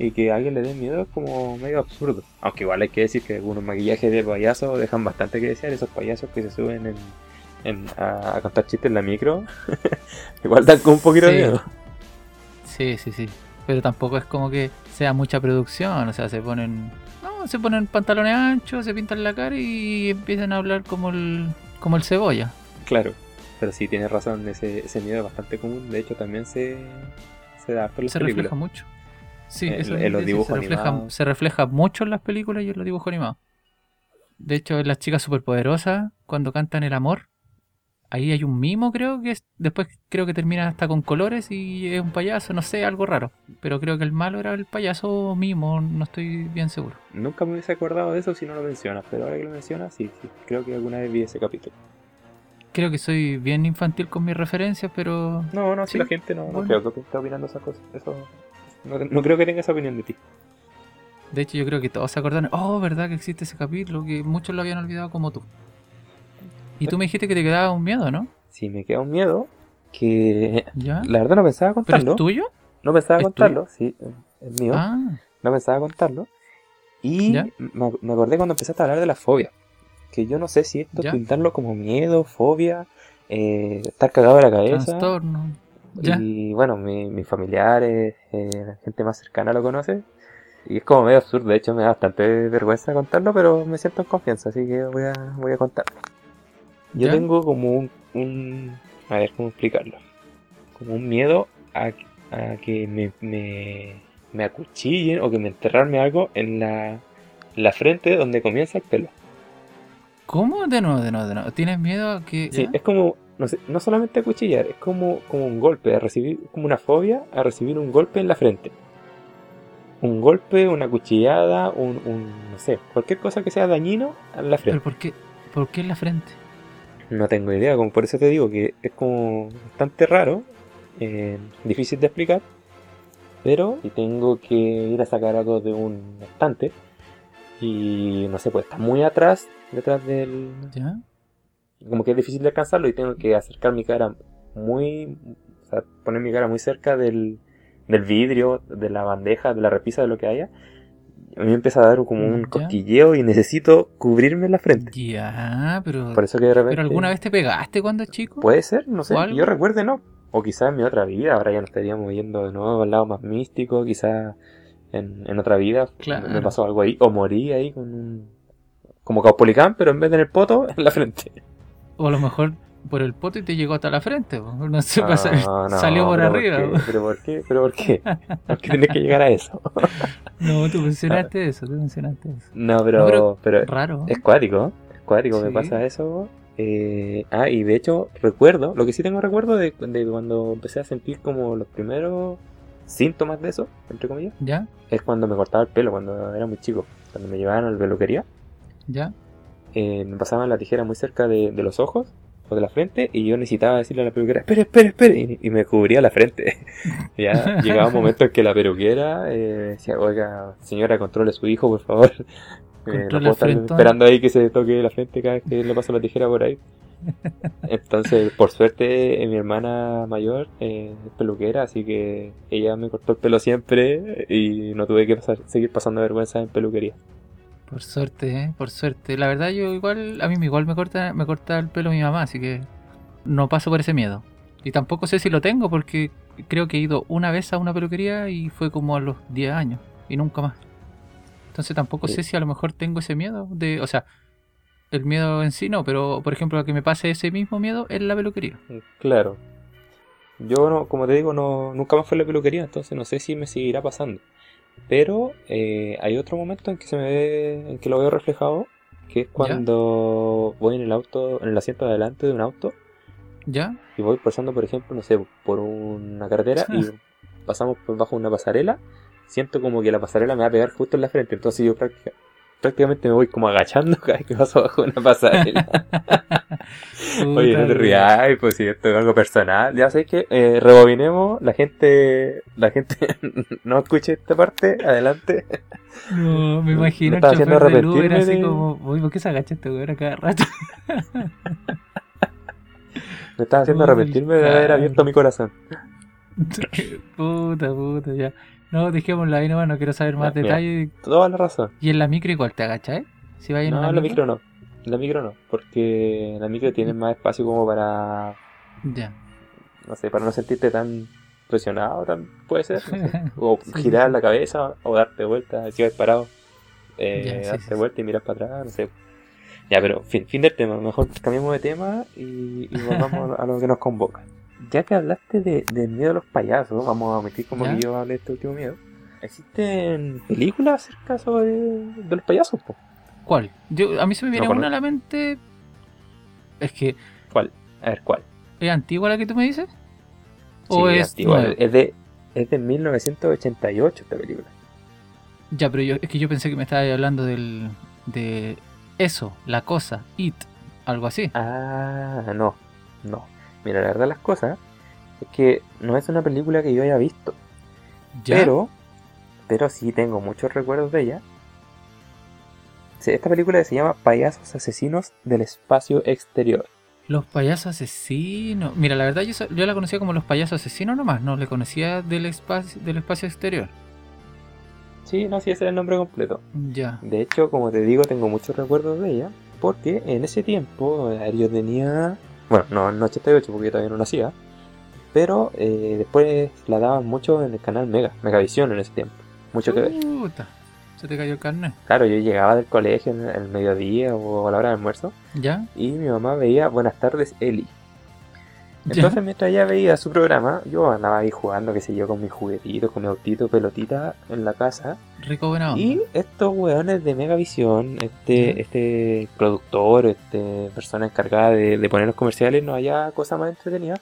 Y que a alguien le dé miedo es como medio absurdo. Aunque igual hay que decir que algunos maquillajes de payaso dejan bastante que desear. Esos payasos que se suben en, en- a, a contar chistes en la micro. [laughs] igual dan como un poquito de Sí. miedo. Sí, sí, sí. Pero tampoco es como que sea mucha producción. O sea, se ponen. No, se ponen pantalones anchos, se pintan la cara y empiezan a hablar como el, como el cebolla. Claro. Pero sí, tienes razón. Ese, ese miedo es bastante común. De hecho, también se, se da por las se películas. refleja mucho. Sí, En- eso en los dibujos se refleja, animados. se refleja mucho en las películas y en los dibujos animados. De hecho, en las chicas superpoderosas, cuando cantan el amor, ahí hay un mimo, creo que es, después creo que termina hasta con colores y es un payaso, no sé, algo raro. Pero creo que el malo era el payaso mimo, no estoy bien seguro. Nunca me hubiese acordado de eso si no lo mencionas, pero ahora que lo mencionas, sí, sí, creo que alguna vez vi ese capítulo. Creo que soy bien infantil con mis referencias, pero No, no, si Sí, la gente no, creo que esté opinando esas cosas. Eso, no, no creo que tenga esa opinión de ti. de hecho yo creo que todos se acordaron, oh, verdad que existe ese capítulo, que muchos lo habían olvidado como tú. Y tú me dijiste que te quedaba un miedo, ¿no? Sí, me queda un miedo que [laughs] ¿Ya? la verdad no pensaba ¿Pero contarlo. es tuyo? No pensaba ¿Es contarlo, sí, es mío. Ah, No pensaba contarlo. Y ¿Ya? me, acordé cuando empezaste a hablar de la fobia. Que yo no sé si esto ¿Ya? pintarlo como miedo, fobia, eh, estar cagado de la cabeza. trastorno. ¿Ya? Y bueno, mi- mis familiares, eh, la gente más cercana lo conoce. Y es como medio absurdo, de hecho me da bastante vergüenza contarlo, pero me siento en confianza, así que voy a, voy a contarlo. Yo ¿Ya? tengo como un, un- A ver, ¿cómo explicarlo? Como un miedo a, a que me, me, me acuchillen o que me enterrarme algo en la, la frente donde comienza el pelo. ¿Cómo? De nuevo, de nuevo, de nuevo. ¿Tienes miedo a que.? Sí, ¿ya? es como, no, sé, no solamente acuchillar, es como, como un golpe, a recibir, como una fobia a recibir un golpe en la frente. Un golpe, una cuchillada, un, un, no sé, cualquier cosa que sea dañino en la ¿Pero frente. por qué? ¿Por qué en la frente? No tengo idea, como por eso te digo que es como bastante raro, eh, difícil de explicar, pero tengo que ir a sacar algo de un estante y no sé, pues está muy atrás, detrás del, ¿Ya? como que es difícil de alcanzarlo y tengo que acercar mi cara muy, o sea, poner mi cara muy cerca del, del vidrio, de la bandeja, de la repisa, de lo que haya. A mí me empieza a dar como un Ya. cosquilleo y necesito cubrirme la frente. Ya, pero. Por eso que de repente... ¿Pero alguna vez te pegaste cuando chico? Puede ser, no sé, yo recuerde no. O quizás en mi otra vida, ahora ya nos estaríamos yendo de nuevo al lado más místico, quizás en, en otra vida Claro. me pasó algo ahí, o morí ahí con un... Como Caupolicán, pero en vez de en el poto, [laughs] en la frente. O a lo mejor por el poto y te llegó hasta la frente. po. No sé, No, pasa- no, salió por arriba. qué? ¿Pero por qué? ¿Pero por qué? [laughs] ¿Por qué tenés que llegar a eso? [laughs] No, tú mencionaste eso, tú mencionaste eso. No, pero, No, pero- pero Raro. es cuático, es cuático, me pasa eso. Eh, ah, y de hecho recuerdo, lo que sí tengo recuerdo de, de cuando empecé a sentir como los primeros síntomas de eso, entre comillas, ¿Ya? es cuando me cortaba el pelo, cuando era muy chico, cuando me llevaban a la peluquería, ¿Ya? eh, me pasaban la tijera muy cerca de, de los ojos o de la frente y yo necesitaba decirle a la peluquera, espere, espere, espere, y, y me cubría la frente. [laughs] ya llegaba un momento en que la peluquera eh, decía, oiga, señora, controle a su hijo, por favor. [laughs] Eh, no puedo estar esperando ahí que se toque la frente cada vez que le paso la tijera por ahí. [laughs] Entonces, por suerte, eh, mi hermana mayor eh, es peluquera, así que ella me cortó el pelo siempre y no tuve que pasar- seguir pasando vergüenza en peluquería. Por suerte, ¿eh? Por suerte. La verdad, yo igual, a mí igual me corta, me corta el pelo mi mamá, así que no paso por ese miedo. Y tampoco sé si lo tengo porque creo que he ido una vez a una peluquería y fue como a los 10 años y nunca más. Entonces tampoco Sí. sé si a lo mejor tengo ese miedo de, o sea, el miedo en sí no, pero por ejemplo a que me pase ese mismo miedo en la peluquería. Claro. Yo, no, como te digo, no, nunca más fue a la peluquería, entonces no sé si me seguirá pasando. Pero eh, hay otro momento en que se me ve, en que lo veo reflejado, que es cuando voy en el auto, en el asiento de adelante de un auto, ¿Ya? y voy pasando, por ejemplo, no sé, por una carretera y [laughs] pasamos por bajo una pasarela, siento como que la pasarela me va a pegar justo en la frente, entonces yo prácticamente me voy como agachando [laughs] cada vez que paso bajo una pasarela. [laughs] Oye, no te rías, pues si esto es algo personal. Ya sé que eh, rebobinemos, la gente, la gente [laughs] no escuche esta parte, adelante. No, me imagino el chofer del Uber así de- como, uy, ¿por qué se agacha este weón a cada rato? Me estaba haciendo arrepentirme de haber abierto mi corazón. puta, puta, ya. No, dejémoslo ahí nomás, no quiero saber más mira. detalles. Toda la razón. Y en la micro igual te agachas, ¿eh? Si vas en No, en la micro no. En la micro no, porque en la micro tienes más espacio como para, Ya. no sé, para no sentirte tan presionado, tan, puede ser. no sé. [laughs] O Sí, girar la cabeza, o darte vuelta, si vas parado, eh, Ya, sí, darte sí. vuelta y mirar para atrás, no sé. Ya, pero fin, fin del tema, mejor cambiemos de tema y, y volvamos [laughs] a lo que nos convoca. Ya que hablaste de, del miedo a los payasos, vamos a omitir como Ya. que yo hablé de este último miedo. ¿Existen películas acerca sobre de los payasos? po? ¿Cuál? Yo, a mí se me viene No, una a la mente. Es que, ¿Cuál? A ver, ¿cuál? ¿es antigua la que tú me dices? ¿O Sí, es antigua, nueva? es de es de 1988 esta película. Ya, pero yo, es que yo pensé que me estabas hablando del. de eso, la cosa, it, algo así. Ah, no, no. Mira, la verdad las cosas es que no es una película que yo haya visto, ¿Ya? pero pero sí tengo muchos recuerdos de ella. Esta película se llama Payasos Asesinos del Espacio Exterior. Los payasos asesinos. Mira, la verdad yo, yo la conocía como los payasos asesinos nomás, no le conocía del espacio, del espacio exterior. Sí, no, sí, ese era el nombre completo. Ya. De hecho, como te digo, tengo muchos recuerdos de ella, porque en ese tiempo, yo tenía, bueno, no en 88 porque yo todavía no nacía, pero eh, después la daban mucho en el canal Mega, Megavisión en ese tiempo, mucho que se te cayó el carnet. Claro, yo llegaba del colegio en el mediodía o a la hora del almuerzo ¿Ya? y mi mamá veía Buenas tardes Eli. Entonces mientras ella veía su programa, yo andaba ahí jugando, qué sé yo, con mis juguetitos, con mi autito, pelotita en la casa. Rico buena onda. Y estos weones de Megavisión, este, este productor, este persona encargada de, de poner los comerciales, no haya cosa más entretenida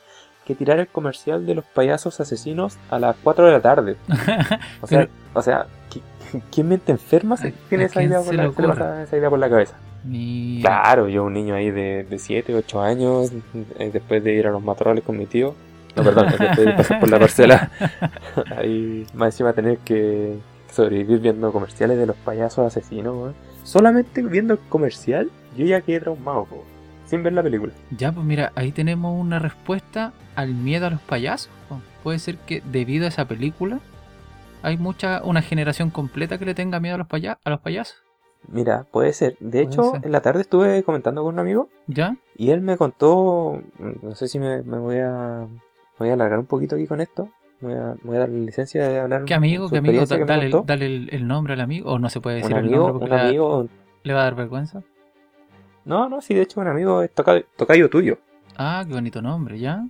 que tirar el comercial de los payasos asesinos a las 4 de la tarde. [laughs] O sea, Pero- o sea, ¿qui- [laughs] ¿quién mente enferma ¿A- tiene idea, por la, esa idea por la cabeza? Mira. Claro, yo un niño ahí de, de 7, 8 años, eh, después de ir a los matorrales con mi tío, no, perdón, [laughs] después de pasar por la parcela, [laughs] ahí más encima tener que sobrevivir viendo comerciales de los payasos asesinos. Solamente viendo el comercial, yo ya quedé traumado, po, sin ver la película. Ya, pues mira, ahí tenemos una respuesta al miedo a los payasos. Puede ser que debido a esa película hay mucha una generación completa que le tenga miedo a los, paya- a los payasos. Mira, puede ser. De Puede hecho, ser. en la tarde estuve comentando con un amigo ¿Ya? y él me contó, no sé si me, me voy a voy a alargar un poquito aquí con esto, voy a, voy a dar licencia de hablar ¿Qué amigo? ¿Qué amigo? Da- que dale, dale el, el nombre al amigo. O no se puede decir un el amigo, nombre porque un le, va- amigo, le va a dar vergüenza. no, no, sí, de hecho un amigo es tocayo, tocayo tuyo, Ah, qué bonito nombre, ¿ya?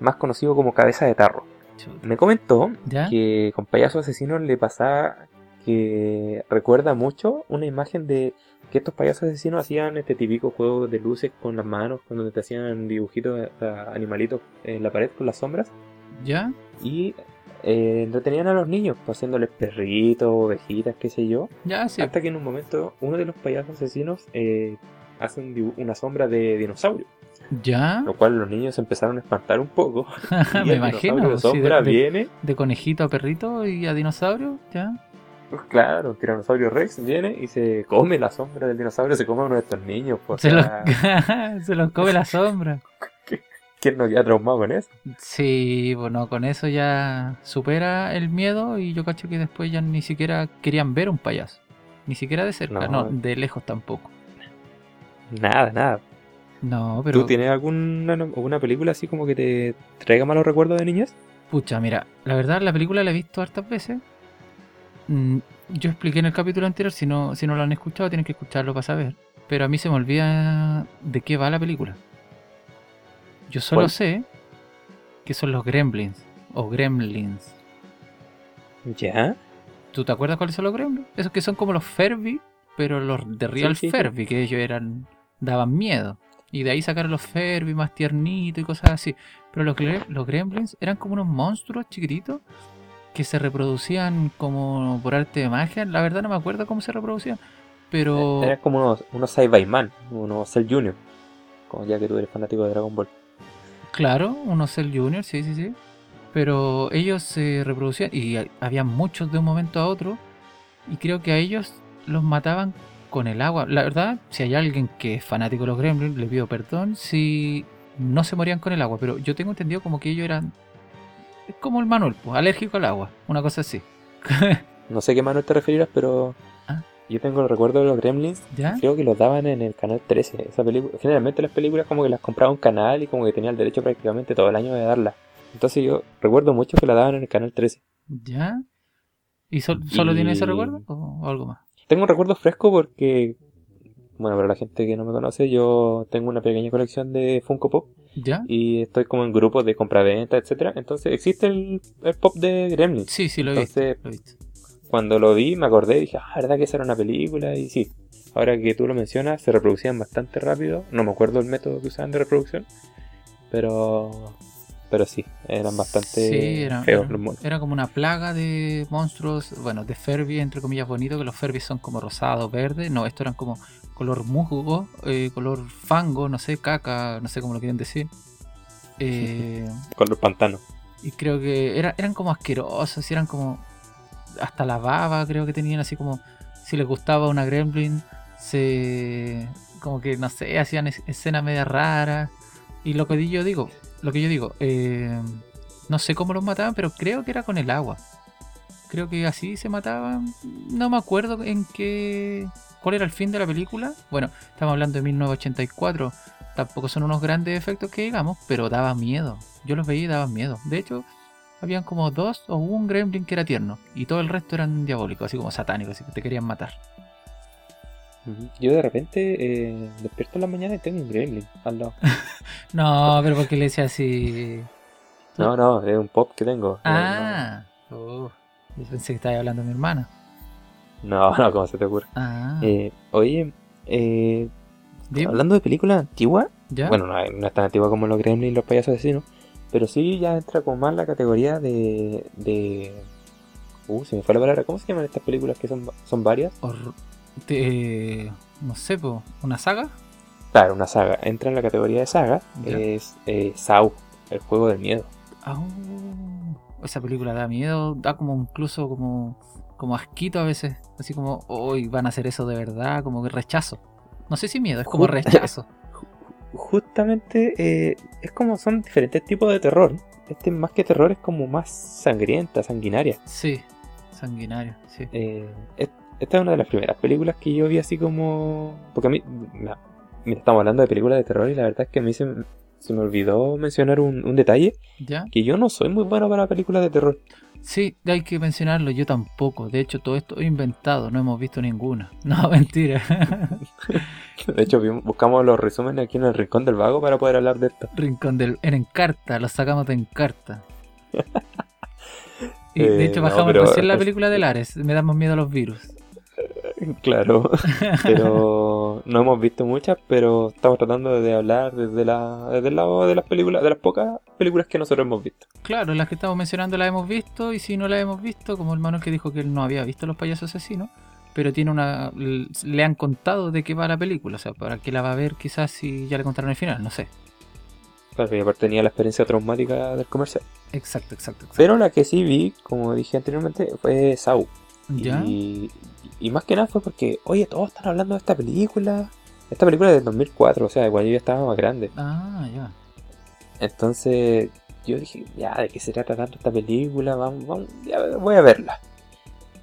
más conocido como Cabeza de Tarro. Chuta. Me comentó ¿Ya? que con Payaso Asesino le pasaba que recuerda mucho una imagen de que estos payasos asesinos hacían este típico juego de luces con las manos, cuando te hacían dibujitos, animalitos en la pared con las sombras, ¿Ya? y eh, entretenían a los niños, pues, haciéndoles perritos, ovejitas, qué sé yo, Ya, sí. hasta que en un momento uno de los payasos asesinos eh, hace un una sombra de dinosaurio, ¿Ya? lo cual los niños empezaron a espantar un poco. [laughs] Me imagino. sí, de- sombra de- viene de conejito a perrito y a dinosaurio, ¿ya? Claro, un tiranosaurio Rex viene y se come la sombra del dinosaurio, se come a uno de estos niños. Pues, Se los, [laughs] se los come la sombra. [laughs] ¿Quién no queda traumado con eso? Sí, bueno, con eso ya supera el miedo y yo cacho que después ya ni siquiera querían ver un payaso. Ni siquiera de cerca, no, No. de lejos tampoco. Nada, nada. No, pero ¿Tú tienes alguna, alguna película así como que te traiga malos recuerdos de niñez? pucha, mira, la verdad la película la he visto hartas veces. Mm, Yo expliqué en el capítulo anterior, si no, si no lo han escuchado tienen que escucharlo para saber. Pero a mí se me olvida de qué va la película. Yo solo ¿Cuál? sé que son los Gremlins o Gremlins. Ya. ¿Tú te acuerdas cuáles son los gremlins? Esos que son como los Furby, pero los de Real sí, que ellos eran daban miedo. Y de ahí sacaron los Furby más tiernitos y cosas así. Pero los, los gremlins eran como unos monstruos chiquititos que se reproducían como por arte de magia. La verdad no me acuerdo cómo se reproducían. Pero Eran como unos, unos Side-by-Man, unos Cell Junior. Como ya que tú eres fanático de Dragon Ball. claro, unos Cell Junior, sí, sí, sí. Pero ellos se reproducían y ha- había muchos de un momento a otro. Y creo que a ellos los mataban con el agua. La verdad, si hay alguien que es fanático de los gremlins, le pido perdón si no se morían con el agua. Pero yo tengo entendido como que ellos eran. Es como el Manuel, pues, alérgico al agua. Una cosa así. [laughs] No sé qué mano te referirás, pero Ah. yo tengo el recuerdo de los Gremlins. ¿Ya? Creo que los daban en el canal 13. Esa película, generalmente las películas como que las compraba un canal y como que tenía el derecho prácticamente todo el año de darlas. Entonces yo recuerdo mucho que la daban en el canal 13. ¿Ya? ¿Y sol- solo tiene ese recuerdo o algo más? Tengo un recuerdo fresco porque, bueno, para la gente que no me conoce, yo tengo una pequeña colección de Funko Pop ¿Ya? y estoy como en grupos de compra-venta, etcétera. Entonces existe el, el pop de Gremlins. Sí, sí, lo he visto. Entonces, Lo he visto. cuando lo vi, me acordé y dije, ah, ¿verdad que esa era una película? Y sí, ahora que tú lo mencionas, se reproducían bastante rápido. No me acuerdo el método que usaban de reproducción, pero, pero sí, eran bastante Sí, era, feos los monos. era como una plaga de monstruos, bueno, de Furby, entre comillas, bonitos, que los Furby son como rosados, verdes. No, estos eran como color musgo, eh, color fango, no sé, caca, no sé cómo lo quieren decir. Eh, [laughs] Con los pantanos. y creo que era- eran como asquerosos, eran como. Hasta la baba, creo que tenían así como. Si les gustaba una Gremlin, se. Como que, no sé, hacían es- escenas media raras. Y lo que yo digo, lo que yo digo, eh, no sé cómo los mataban, pero creo que era con el agua. Creo que así se mataban. No me acuerdo en qué. ¿Cuál era el fin de la película? Bueno, estamos hablando de 1984. Tampoco son unos grandes efectos que digamos, pero daba miedo. Yo los veía y daban miedo. De hecho, habían como dos o un gremlin que era tierno. Y todo el resto eran diabólicos, así como satánicos, así que te querían matar. Yo de repente eh, despierto en la mañana y tengo un gremlin al lado. [laughs] No, pero porque le decía así. No, no, es un pop que tengo. Eh, Ah, oh, yo pensé que estaba hablando de mi hermana. No, [laughs] no, ¿cómo se te ocurre? Ah, Eh, oye, eh, dime, hablando de películas antiguas, ¿ya? bueno, no, no es tan antigua como los Gremlins y los payasos asesinos, pero sí ya entra como más la categoría de, de... Uh, se me fue la palabra. ¿Cómo se llaman estas películas que son, son varias? Te- no sé, po, ¿una saga? Claro, una saga. Entra en la categoría de saga. Ya. Es eh, Saw, el juego del miedo. Ah, esa película da miedo, da como incluso como, como asquito a veces. Así como, hoy van a hacer eso de verdad, como que rechazo. No sé si miedo, es como rechazo. [laughs] Justamente eh, es como son diferentes tipos de terror. Este más que terror es como más sangrienta, sanguinaria. Sí, sanguinario, sí. Eh, es- esta es una de las primeras películas que yo vi así como... Porque a mí... na- mira, estamos hablando de películas de terror y la verdad es que a mí se, me- se me olvidó mencionar un, un detalle. ¿Ya? Que yo no soy muy bueno para películas de terror. Sí, hay que mencionarlo, yo tampoco. De hecho, todo esto es inventado, no hemos visto ninguna. [laughs] No, mentira. [laughs] De hecho, buscamos los resúmenes aquí en el Rincón del Vago para poder hablar de esto. Rincón del. En Encarta, los sacamos de Encarta. [laughs] Y Eh, de hecho no, bajamos pero- recién la película de Lares, me da más miedo a los virus. [laughs] Claro, pero no hemos visto muchas, pero estamos tratando de hablar desde, la, desde el lado de las películas, de las pocas películas que nosotros hemos visto. Claro, las que estamos mencionando las hemos visto, y si no las hemos visto, como el Manuel que dijo que él no había visto los payasos asesinos, pero tiene una. le han contado de qué va la película, o sea, para qué la va a ver quizás si ya le contaron el final, no sé. Claro, y aparte tenía la experiencia traumática del comercial. Exacto, exacto, exacto. Pero la que sí vi, como dije anteriormente, fue Saw. ¿Ya? Y, y más que nada fue porque, oye, todos están hablando de esta película. Esta película es del 2004, o sea, igual yo ya estaba más grande. Ah, ya. Entonces yo dije, ya, ¿de qué se trata tanto esta película? Vamos, vamos, ya voy a verla.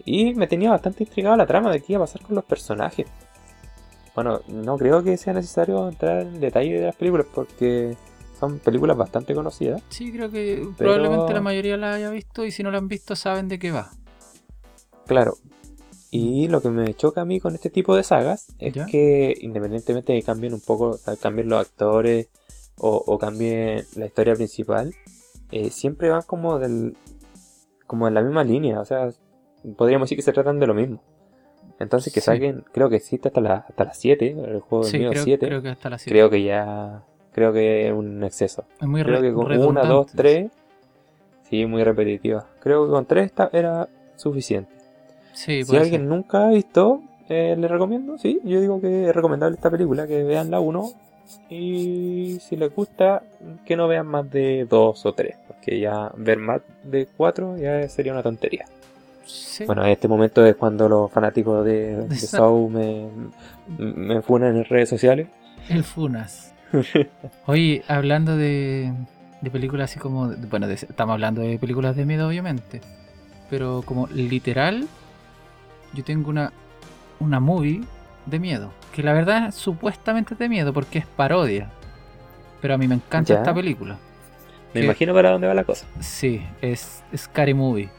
Y me tenía bastante intrigado la trama de qué iba a pasar con los personajes. Bueno, no creo que sea necesario entrar en detalle de las películas porque son películas bastante conocidas. Sí, creo que Pero- probablemente la mayoría la haya visto y si no la han visto saben de qué va. Claro. Y lo que me choca a mí con este tipo de sagas es ¿Ya? que independientemente de que cambien un poco, o sea, cambien los actores o, o cambien la historia principal, eh, siempre van como del como en la misma línea, o sea, podríamos decir que se tratan de lo mismo. Entonces que Sí. saquen, creo que existe hasta la, hasta las 7, el juego del Sí, mío creo, 7, creo que hasta la 7. creo que ya, creo que es un exceso. Es muy Creo re- que con una, redundante. dos, tres, sí, muy repetitiva. Creo que con tres esta- era suficiente. Sí, Si alguien ser. nunca ha visto, eh, le recomiendo, sí, yo digo que es recomendable esta película, que vean la 1 y si les gusta, que no vean más de 2 o 3, porque ya ver más de 4 ya sería una tontería. Sí. Bueno, en este momento es cuando los fanáticos de, [laughs] de Saw me, me funan en redes sociales. El Funas. [laughs] Oye, hablando de, de películas así como. bueno, de- estamos hablando de películas de miedo, obviamente. Pero como literal, yo tengo una, una movie de miedo. Que la verdad supuestamente es de miedo porque es parodia. Pero a mí me encanta Ya. esta película. Me ¿Qué? imagino para dónde va la cosa. Sí, es Scary Movie.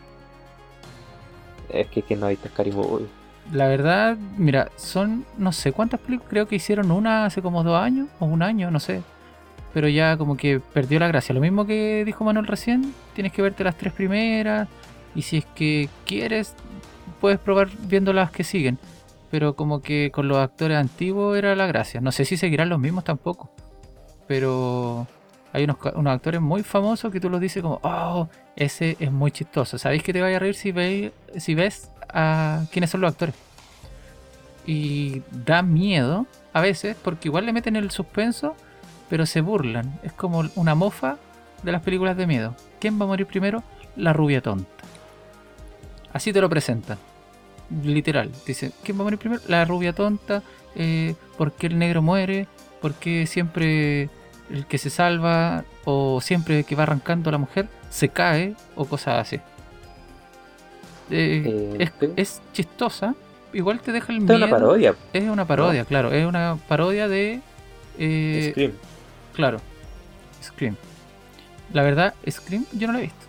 Es que, que no hay Scary Movie. La verdad, mira, son no sé cuántas películas, creo que hicieron una hace como dos años o un año, no sé. Pero ya como que perdió la gracia. Lo mismo que dijo Manuel recién, tienes que verte las tres primeras y si es que quieres, puedes probar viendo las que siguen. Pero como que con los actores antiguos era la gracia. No sé si seguirán los mismos tampoco. Pero hay unos, unos actores muy famosos que tú los dices como, oh, ese es muy chistoso. Sabéis que te vaya a reír si, veis, si ves a quiénes son los actores. Y da miedo a veces porque igual le meten el suspenso, pero se burlan. Es como una mofa de las películas de miedo. ¿Quién va a morir primero? La rubia tonta. Así te lo presentan. Literal. Dicen, ¿quién va a morir primero? La rubia tonta. Eh, ¿Por qué el negro muere? ¿Por qué siempre el que se salva o siempre que va arrancando la mujer se cae o cosas así? Eh, Eh, es, es chistosa. Igual te deja el miedo. es una parodia. Es una parodia, claro. Es una parodia de. eh, Scream. Claro. Scream. La verdad, Scream yo no la he visto.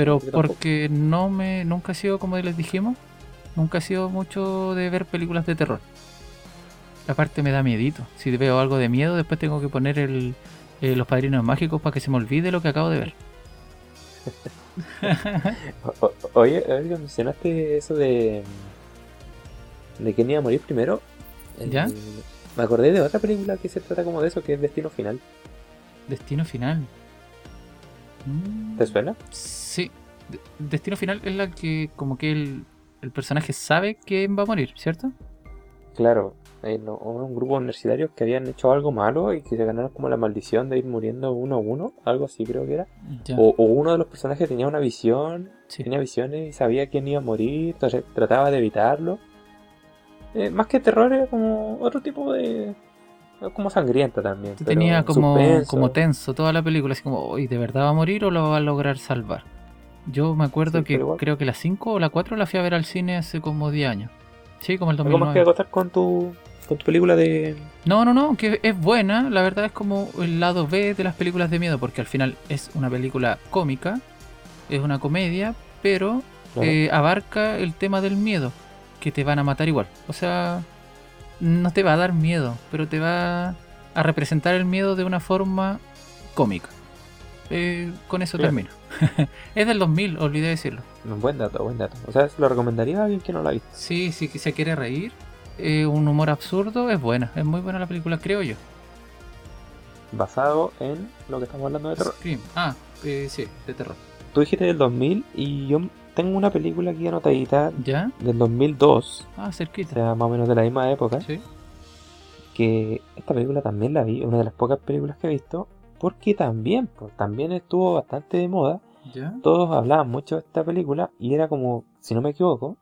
Pero porque no me. Nunca he sido, como les dijimos, nunca he sido mucho de ver películas de terror. Aparte me da miedito. Si veo algo de miedo, después tengo que poner el, eh, los padrinos mágicos para que se me olvide lo que acabo de ver. [laughs] O- Oye, ahorita mencionaste eso de. de quién iba a morir primero. ¿Ya? Me acordé de otra película que se trata como de eso, que es Destino Final. Destino final. ¿Te suena? Sí. De- Destino final es la que como que el, el personaje sabe quién va a morir, ¿cierto? Claro. eh, no, un grupo de universitarios que habían hecho algo malo y que se ganaron como la maldición de ir muriendo uno a uno, algo así creo que era. O uno de los personajes tenía una visión, sí. tenía visiones y sabía quién iba a morir, entonces trataba de evitarlo. Eh, más que terror era como otro tipo de... como sangrienta también. Te tenía como, suspenso. como tenso toda la película, así como, ¿y de verdad va a morir o lo va a lograr salvar? Yo me acuerdo Sí, que creo que la 5 o la 4 la fui a ver al cine hace como 10 años. Sí, como el ¿Algo más que 2009. acotar con tu, con tu película de... No, no, no, que es buena, la verdad es como el lado B de las películas de miedo, porque al final es una película cómica, es una comedia, pero eh, abarca el tema del miedo, que te van a matar igual. O sea, no te va a dar miedo, pero te va a representar el miedo de una forma cómica. Eh, con eso Claro. termino. [laughs] es del 2000, olvidé decirlo. Buen dato, buen dato. O sea, se lo recomendaría a alguien que no la ha visto. Sí, sí que se quiere reír, eh, un humor absurdo, es buena, es muy buena la película, creo yo. Basado en lo que estamos hablando de terror. Scream. Ah, eh, sí, de terror. Tú dijiste del 2000 y yo tengo una película aquí anotadita ¿Ya? del 2002, Ah, o cerquita. sea, más o menos de la misma época, Sí. que esta película también la vi, una de las pocas películas que he visto, porque también, pues, también estuvo bastante de moda. ¿Ya? Todos hablaban mucho de esta película y era como si no me equivoco,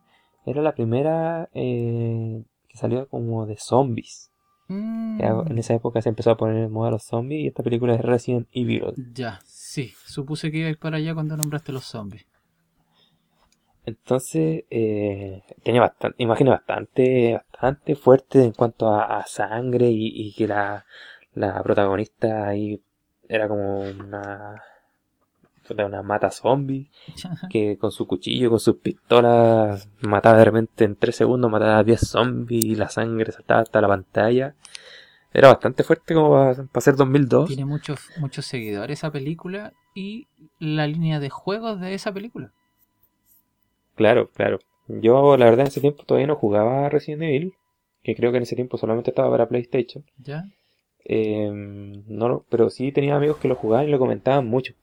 era la primera eh, que salió como de zombies. Mm, En esa época se empezó a poner en moda los zombies y esta película es Resident Evil. Ya, sí. Supuse que ibais para allá cuando nombraste los zombies. Entonces, eh, tenía bastante, imágenes bastante, bastante fuertes en cuanto a, a sangre y, y que la, la protagonista ahí era como una, una mata zombie [laughs] que con su cuchillo, con sus pistolas, mataba de repente en 3 segundos, mataba a 10 zombies y la sangre saltaba hasta la pantalla. Era bastante fuerte como para, ser 2002. Tiene muchos, muchos seguidores esa película y la línea de juegos de esa película. Claro, claro. Yo, la verdad, en ese tiempo todavía no jugaba Resident Evil, que creo que en ese tiempo solamente estaba para PlayStation. ¿Ya? Eh, no, pero sí tenía amigos que lo jugaban y lo comentaban mucho.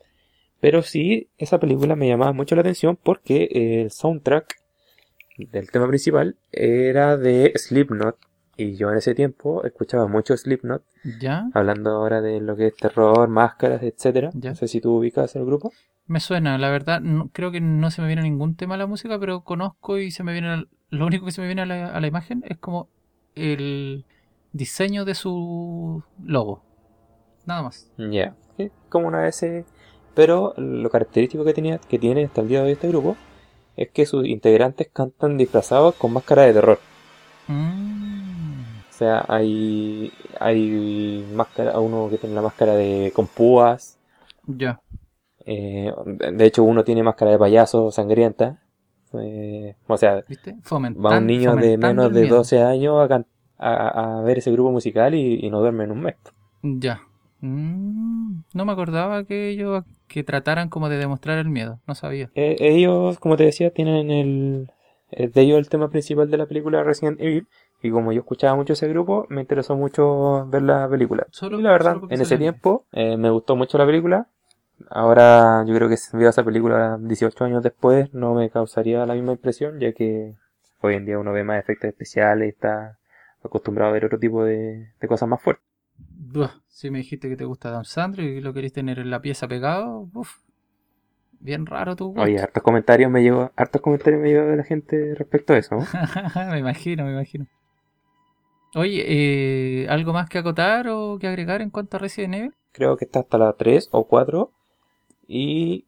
Pero sí, esa película me llamaba mucho la atención porque el soundtrack del tema principal era de Slipknot. Y yo en ese tiempo escuchaba mucho Slipknot, ¿Ya? hablando ahora de lo que es terror, máscaras, etcétera. Ya. No sé si tú ubicas el grupo. Me suena, la verdad, no- creo que no se me viene ningún tema a la música, pero conozco y se me viene, al- lo único que se me viene a la, a la imagen es como el diseño de su logo. Nada más. Ya, sí, como una eh, Pero lo característico que, tenía, que tiene hasta el día de hoy este grupo es que sus integrantes cantan disfrazados con máscara de terror. Mm, O sea, hay, hay máscara, uno que tiene la máscara de con púas. ya. Eh, de hecho, uno tiene máscara de payaso sangrienta. eh, o sea, va un niño de menos de miedo. 12 años a, a, a ver ese grupo musical y, y no duerme en un mes. Ya. Mm, no me acordaba que ellos que trataran como de demostrar el miedo. No sabía. Eh, ellos, como te decía, tienen el, de ellos el tema principal de la película Resident Evil. Y como yo escuchaba mucho ese grupo, me interesó mucho ver la película. Solo- y la verdad, en se ese tiempo eh, me gustó mucho la película. Ahora yo creo que si veo esa película 18 años después no me causaría la misma impresión, ya que hoy en día uno ve más efectos especiales y está acostumbrado a ver otro tipo de, de cosas más fuertes. Buah, si me dijiste que te gusta Adam Sandler y lo querés tener en la pieza pegado, uf, bien raro tu gusto. Oye, hartos comentarios me llegó, hartos comentarios me llegó de la gente respecto a eso. ¿no? [laughs] me imagino, me imagino. Oye, eh, ¿algo más que acotar o que agregar en cuanto a Resident Evil? creo que está hasta la 3 o 4 y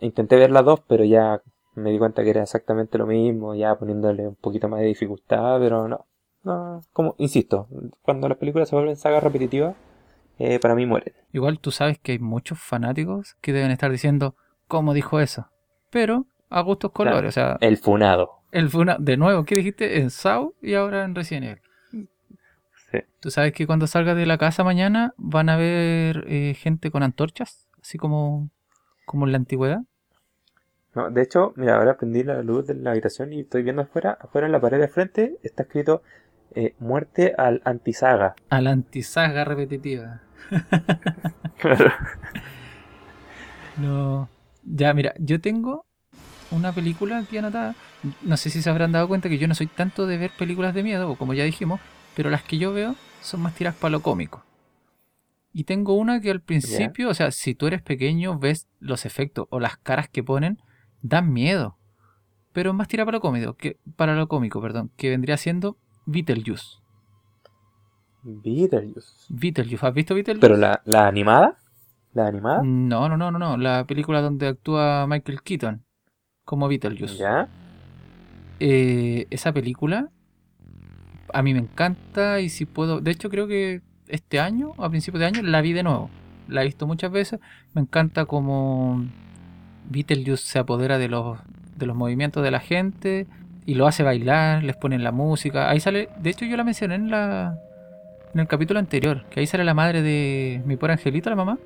intenté ver la 2 pero ya me di cuenta que era exactamente lo mismo ya poniéndole un poquito más de dificultad pero no no como insisto cuando las películas se vuelven sagas repetitivas eh, para mí mueren Igual tú sabes que hay muchos fanáticos que deben estar diciendo, ¿cómo dijo eso? Pero a gustos colores, o sea, el funado fue una, de nuevo, ¿qué dijiste? En Saw y ahora en Resident Evil. Sí. Tú sabes que cuando salgas de la casa mañana van a ver eh, gente con antorchas, así como, como en la antigüedad. No, de hecho mira ahora prendí la luz de la habitación y estoy viendo afuera afuera en la pared de frente está escrito eh, muerte al antisaga A la antisaga repetitiva. [laughs] No. Ya, mira, yo tengo una película aquí anotada. No sé si se habrán dado cuenta que yo no soy tanto de ver películas de miedo, o como ya dijimos, pero las que yo veo son más tiras para lo cómico. Y tengo una que al principio, o sea, si tú eres pequeño, ves los efectos o las caras que ponen, dan miedo. Pero más tira para lo cómico, que, para lo cómico, perdón, que vendría siendo Beetlejuice. Beetlejuice Beetlejuice, ¿has visto Beetlejuice? pero la, la animada la animada No, no, no, no, no. La película donde actúa Michael Keaton como Beetlejuice. ya Eh, esa película a mí me encanta y si puedo... De hecho creo que este año, a principios de año, la vi de nuevo. La he visto muchas veces. Me encanta como Beetlejuice se apodera de los, de los movimientos de la gente y lo hace bailar, les ponen la música. Ahí sale... De hecho yo la mencioné en la... En el capítulo anterior, que ahí sale la madre de mi pobre angelito, la mamá.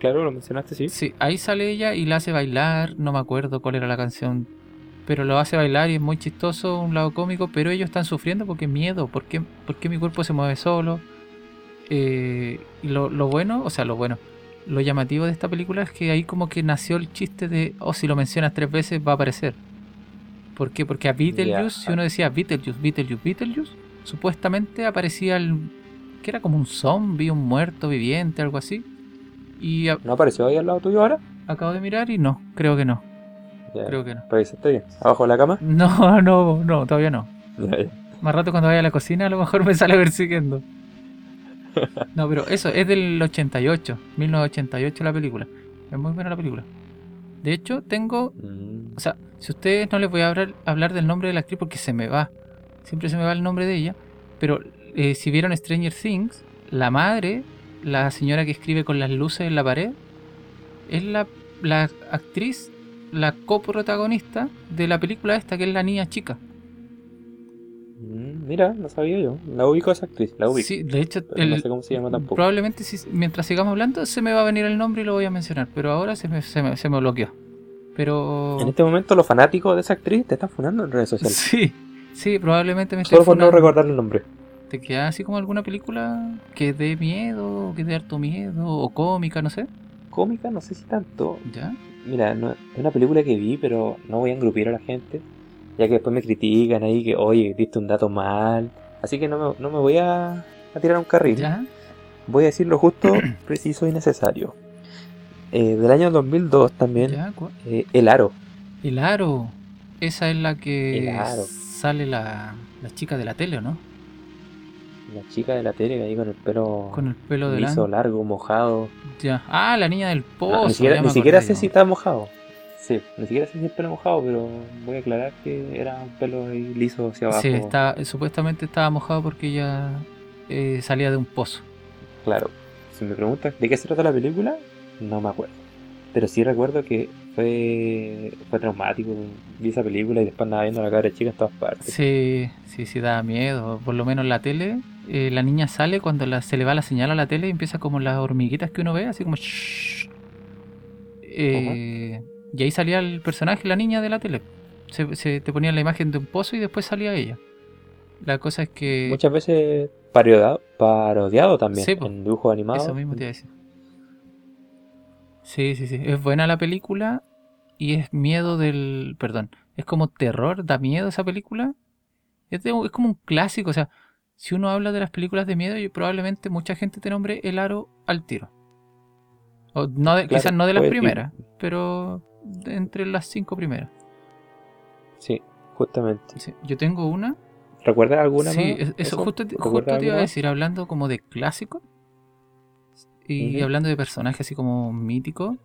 claro lo mencionaste sí Sí, ahí sale ella y la hace bailar, no me acuerdo cuál era la canción, pero lo hace bailar y es muy chistoso, un lado cómico, pero ellos están sufriendo porque miedo, porque, porque mi cuerpo se mueve solo. Eh, y lo, lo bueno, o sea, lo bueno, lo llamativo de esta película es que ahí como que nació el chiste de, oh, si lo mencionas tres veces va a aparecer. ¿Por qué? Porque a Beetlejuice, si uno decía Beetlejuice, Beetlejuice, Beetlejuice, supuestamente aparecía el... que era como un zombie, un muerto viviente, algo así. Y a- ¿No apareció ahí al lado tuyo ahora? Acabo de mirar y no, creo que no. Ya, creo que no. Bien. ¿Abajo de la cama? No, [laughs] no, no, todavía no. Más rato cuando vaya a la cocina a lo mejor me sale persiguiendo. No, pero eso es del 88, 1988 la película. Es muy buena la película. De hecho, tengo, Mm, o sea, si ustedes no les voy a hablar, hablar del nombre de la actriz porque se me va. Siempre se me va el nombre de ella. Pero eh, si vieron Stranger Things, la madre, la señora que escribe con las luces en la pared, es la, la actriz, la coprotagonista de la película esta, que es la niña chica. Mira, no sabía yo. La ubico a esa actriz, la ubico. Sí, de hecho, pero no sé cómo se llama tampoco. Probablemente si, mientras sigamos hablando se me va a venir el nombre y lo voy a mencionar, pero ahora se me, se me, se me bloqueó. Pero... En este momento los fanáticos de esa actriz te están funando en redes sociales. Sí, sí, probablemente me Solo por no recordar el nombre. ¿Te queda así como alguna película que dé miedo, que dé harto miedo, o cómica, no sé? Cómica, no sé si tanto. ¿Ya? Mira, no, es una película que vi, pero no voy a engrupir a la gente. Ya que después me critican ahí que, oye, diste un dato mal. Así que no me, no me voy a, a tirar un carril. ¿Ya? Voy a decir lo justo, [clears throat] preciso y necesario. Eh, del año 2002 también, ¿Ya? Eh, El Aro. El aro. Esa es la que sale la, la chica de la tele, ¿o ¿no? La chica de la tele ahí con el pelo Con el pelo de liso, largo, mojado. Ya. Ah, la niña del pozo. No, ni siquiera, ni siquiera sé si está mojado. Sí, ni siquiera sé si el pelo mojado, pero voy a aclarar que era un pelo ahí liso hacia abajo. Sí, está, supuestamente estaba mojado porque ella eh, salía de un pozo. Claro, si me preguntas de qué se trata la película, no me acuerdo. Pero sí recuerdo que fue, fue traumático. Vi esa película y después andaba viendo a la cabra chica en todas partes. Sí, sí, sí, da miedo. Por lo menos en la tele, eh, la niña sale cuando la- se le va la señal a la tele y empieza como las hormiguitas que uno ve, así como... Eh, y ahí salía el personaje, la niña de la tele. Se, se- te ponían la imagen de un pozo y después salía ella. La cosa es que... Muchas veces parodiado, parodiado también Sí, en dibujos animados. Eso mismo te iba a decir. Sí, sí, sí. Es buena la película y es miedo del... Perdón. Es como terror, da miedo esa película. Es, de- es como un clásico. O sea, si uno habla de las películas de miedo, probablemente mucha gente te nombre El Aro al tiro. O no de- Claro, quizás no de las primeras, pero entre las cinco primeras. Sí, justamente. Sí. Yo tengo una. ¿Recuerdas alguna Sí, más? es- eso, justo, te- ¿Recuerdas justo te iba a más? decir, hablando como de clásico y hablando de personajes así como míticos,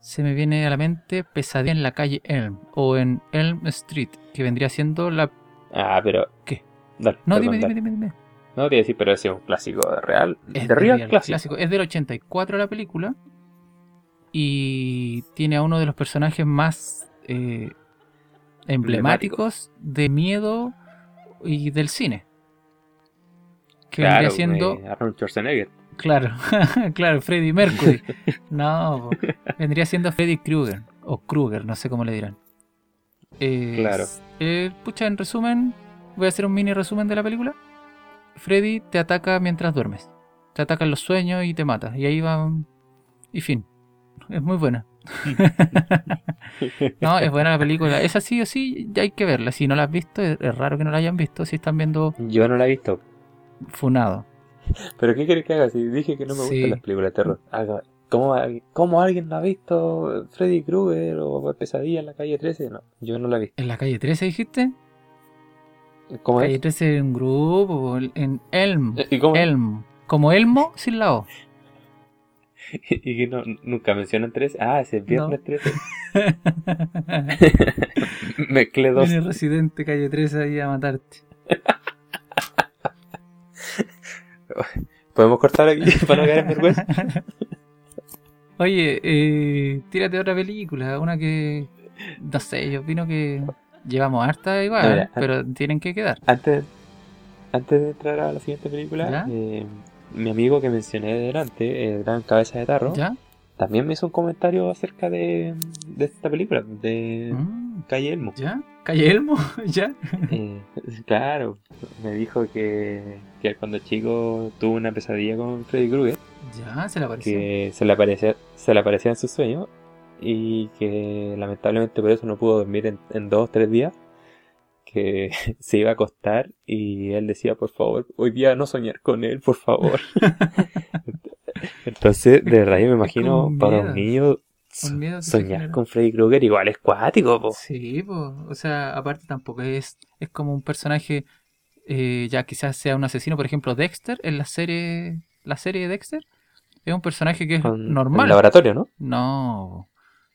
se me viene a la mente Pesadilla en la calle Elm o en Elm Street, que vendría siendo la... Ah, pero. ¿Qué? Dale, No, perdón, dime, dale. dime, dime, dime. No te iba a decir, pero ese es un clásico real. Es de real real, clásico. Es del 84 la película y tiene a uno de los personajes más eh, emblemáticos de miedo y del cine. Que Claro, vendría siendo... eh, Arnold Schwarzenegger. Claro, [laughs] claro, Freddie Mercury. [laughs] No, vendría siendo Freddy Krueger o Krueger, no sé cómo le dirán. Eh, Claro. eh, pucha, en resumen, voy a hacer un mini resumen de la película. Freddy te ataca mientras duermes. Te ataca en los sueños y te mata. Y ahí va. Y fin. Es muy buena. [laughs] [laughs] no, es buena la película. Esa sí o sí, ya hay que verla. Si no la has visto, es, raro que no la hayan visto. Si están viendo Yo no la he visto. Funado. ¿Pero qué quieres que haga? Si dije que no me Sí. gustan las películas de terror. Haga- ¿Cómo, cómo alguien no ha visto Freddy Krueger o Pesadilla en la calle 13? No, yo no la he visto. ¿En la calle 13 dijiste? ¿Cómo Calle es? 13 en un grupo, en Elm. ¿Y cómo? Elm. Como Elmo sin la O. [laughs] y que no, nunca mencionan 13. Ah, ese es viernes 13. [laughs] [laughs] Mezclé dos. Viene residente calle 13 ahí a matarte. ¿Podemos cortar aquí para no caer en vergüenza? Oye, eh, tírate otra película, una que. No sé, yo opino que llevamos harta igual, No, mira, pero tienen que quedar. Antes, antes de entrar a la siguiente película, eh, mi amigo que mencioné delante, el gran cabeza de tarro, ¿Ya? también me hizo un comentario acerca de, de esta película, de Mm, Calle Elmo. ¿Ya? ¿Calle Elmo? [laughs] ¿Ya? Eh, claro, me dijo que, que cuando chico tuvo una pesadilla con Freddy Krueger, ¿Ya? ¿Se la pareció? que se le aparecía, se le aparecía en sus sueños y que lamentablemente por eso no pudo dormir en, en dos o tres días, que [laughs] se iba a acostar y él decía, por favor, hoy día no soñar con él, por favor. [laughs] Entonces, de verdad, yo me imagino para un niño Un Soñar con Freddy Krueger igual es cuático, po. Sí, pues, o sea, aparte tampoco es, es como un personaje, eh, ya quizás sea un asesino, por ejemplo, Dexter, en la serie, la serie de Dexter, es un personaje que es Con- El normal. laboratorio, ¿no? No,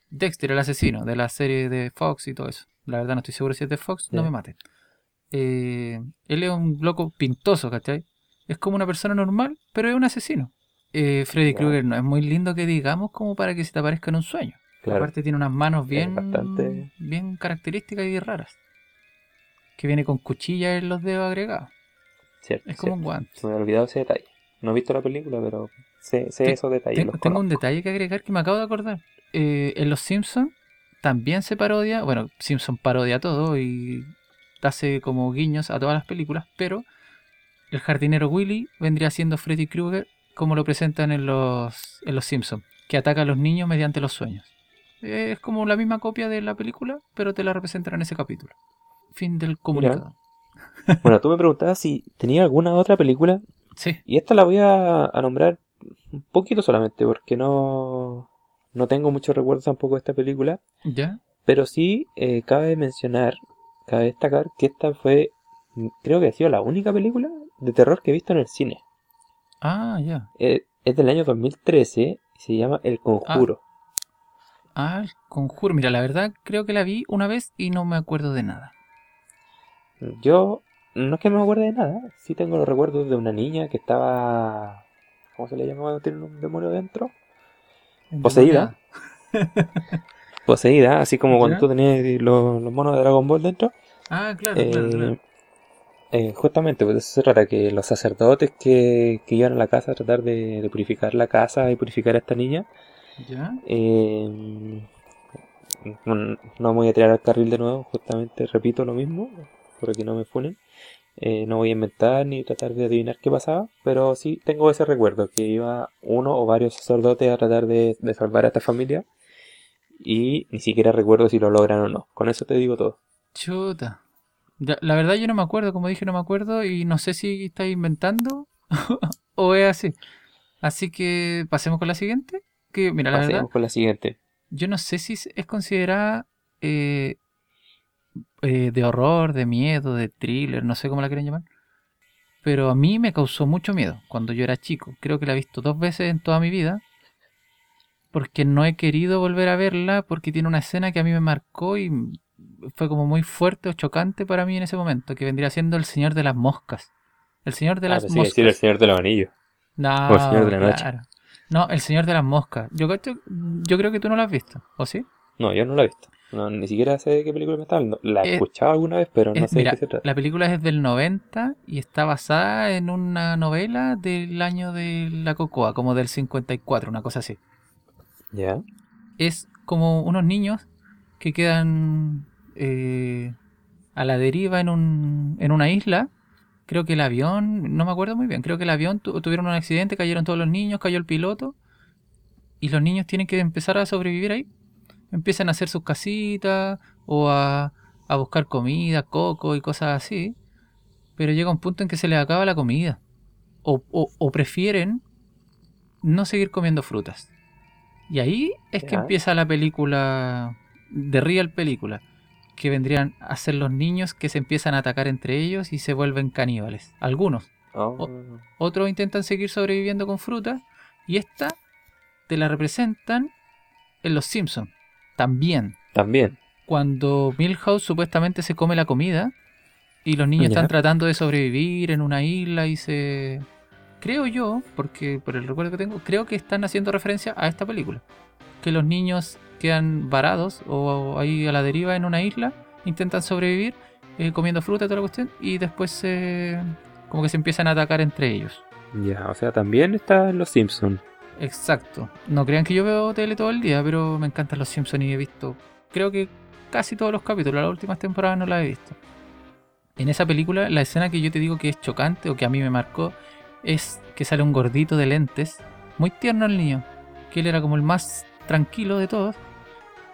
Dexter, el asesino de la serie de Fox y todo eso. La verdad no estoy seguro si es de Fox, no me maten. Eh, él es un loco pintoso, ¿cachai? Es como una persona normal, pero es un asesino. Eh, Freddy. Krueger no es muy lindo que digamos como para que se te aparezca en un sueño. Claro. Aparte tiene unas manos bien, bastante- bien características y raras. Que viene con cuchillas en los dedos agregados. Cierto, Es como un guante. Se me había olvidado ese detalle. No he visto la película, pero sé, sé esos detalles. Tengo, un detalle que agregar que me acabo de acordar. Eh, en Los Simpsons también se parodia, bueno, Simpson parodia todo y hace como guiños a todas las películas, pero el jardinero Willy vendría siendo Freddy Krueger como lo presentan en los, en los Simpsons, que ataca a los niños mediante los sueños. Es como la misma copia de la película, pero te la representan en ese capítulo. Fin del comunicado. [laughs] Bueno, tú me preguntabas si tenía alguna otra película Sí, Y esta la voy a, a nombrar un poquito solamente porque no, no tengo muchos recuerdos tampoco de esta película. ya. Pero sí eh, cabe mencionar, cabe destacar que esta fue, creo que ha sido la única película de terror que he visto en el cine. Ah, ya. Eh, es del año 2013 y se llama El Conjuro. Ah, el conjuro. Mira, la verdad creo que la vi una vez y no me acuerdo de nada. Yo no es que me acuerde de nada, sí tengo los recuerdos de una niña que estaba, ¿cómo se le llama cuando tiene un demonio dentro? Poseída. Poseída, así como cuando tú tenías los, los monos de Dragon Ball dentro. Ah, claro, Eh, claro, claro. eh, justamente, pues de eso se trata, que los sacerdotes que, que iban a la casa a tratar de, de purificar la casa y purificar a esta niña, Ya. eh, no, no voy a tirar al carril de nuevo, justamente repito lo mismo, para que no me funen. Eh, no voy a inventar ni tratar de adivinar qué pasaba, pero sí tengo ese recuerdo, que iba uno o varios sacerdotes a tratar de, de salvar a esta familia y ni siquiera recuerdo si lo logran o no. Con eso te digo todo. Chuta. La verdad yo no me acuerdo, como dije, no me acuerdo y no sé si estáis inventando [laughs] o es así. Así que pasemos con la siguiente. Que, mira, la Pasemos verdad, con la siguiente. yo no sé si es considerada eh, eh, de horror, de miedo, de thriller, no sé cómo la quieren llamar. Pero a mí me causó mucho miedo cuando yo era chico. Creo que la he visto dos veces en toda mi vida. Porque no he querido volver a verla porque tiene una escena que a mí me marcó y fue como muy fuerte o chocante para mí en ese momento, que vendría siendo El Señor de las Moscas. El Señor de Ah, las Moscas. decir el Señor de los Anillos. No, o El Señor de la Noche. claro. No, El Señor de las Moscas. Yo, yo creo que tú no lo has visto, ¿o sí? No, yo no la he visto. No, ni siquiera sé de qué película me está hablando. La he Eh, escuchado alguna vez, pero no Eh, sé mira, de qué se trata. la película es del 90 y está basada en una novela del año de la Cocoa, como del 54, una cosa así. ¿Ya? Es como unos niños que quedan eh, a la deriva en, un, en una isla. Creo que el avión, no me acuerdo muy bien, creo que el avión tu- tuvieron un accidente, cayeron todos los niños, cayó el piloto y los niños tienen que empezar a sobrevivir ahí. Empiezan a hacer sus casitas o a, a buscar comida, coco y cosas así. Pero llega un punto en que se les acaba la comida. O, o- o prefieren no seguir comiendo frutas. Y ahí es que empieza la película, de real película, que vendrían a ser los niños que se empiezan a atacar entre ellos y se vuelven caníbales. Algunos. Oh, Otros intentan seguir sobreviviendo con frutas. Y esta te la representan en Los Simpsons. También. También. Cuando Milhouse supuestamente se come la comida y los niños Ya. están tratando de sobrevivir en una isla y se... Creo yo, porque por el recuerdo que tengo, creo que están haciendo referencia a esta película. Que los niños quedan varados o ahí a la deriva en una isla, intentan sobrevivir eh, comiendo fruta y toda la cuestión y después se... como que se empiezan a atacar entre ellos. Ya, o sea, también está en Los Simpsons. Exacto. No crean que yo veo tele todo el día, pero me encantan los Simpsons y he visto, creo que casi todos los capítulos, las últimas temporadas no las he visto. En esa película, la escena que yo te digo que es chocante o que a mí me marcó es que sale un gordito de lentes, muy tierno el niño, que él era como el más tranquilo de todos,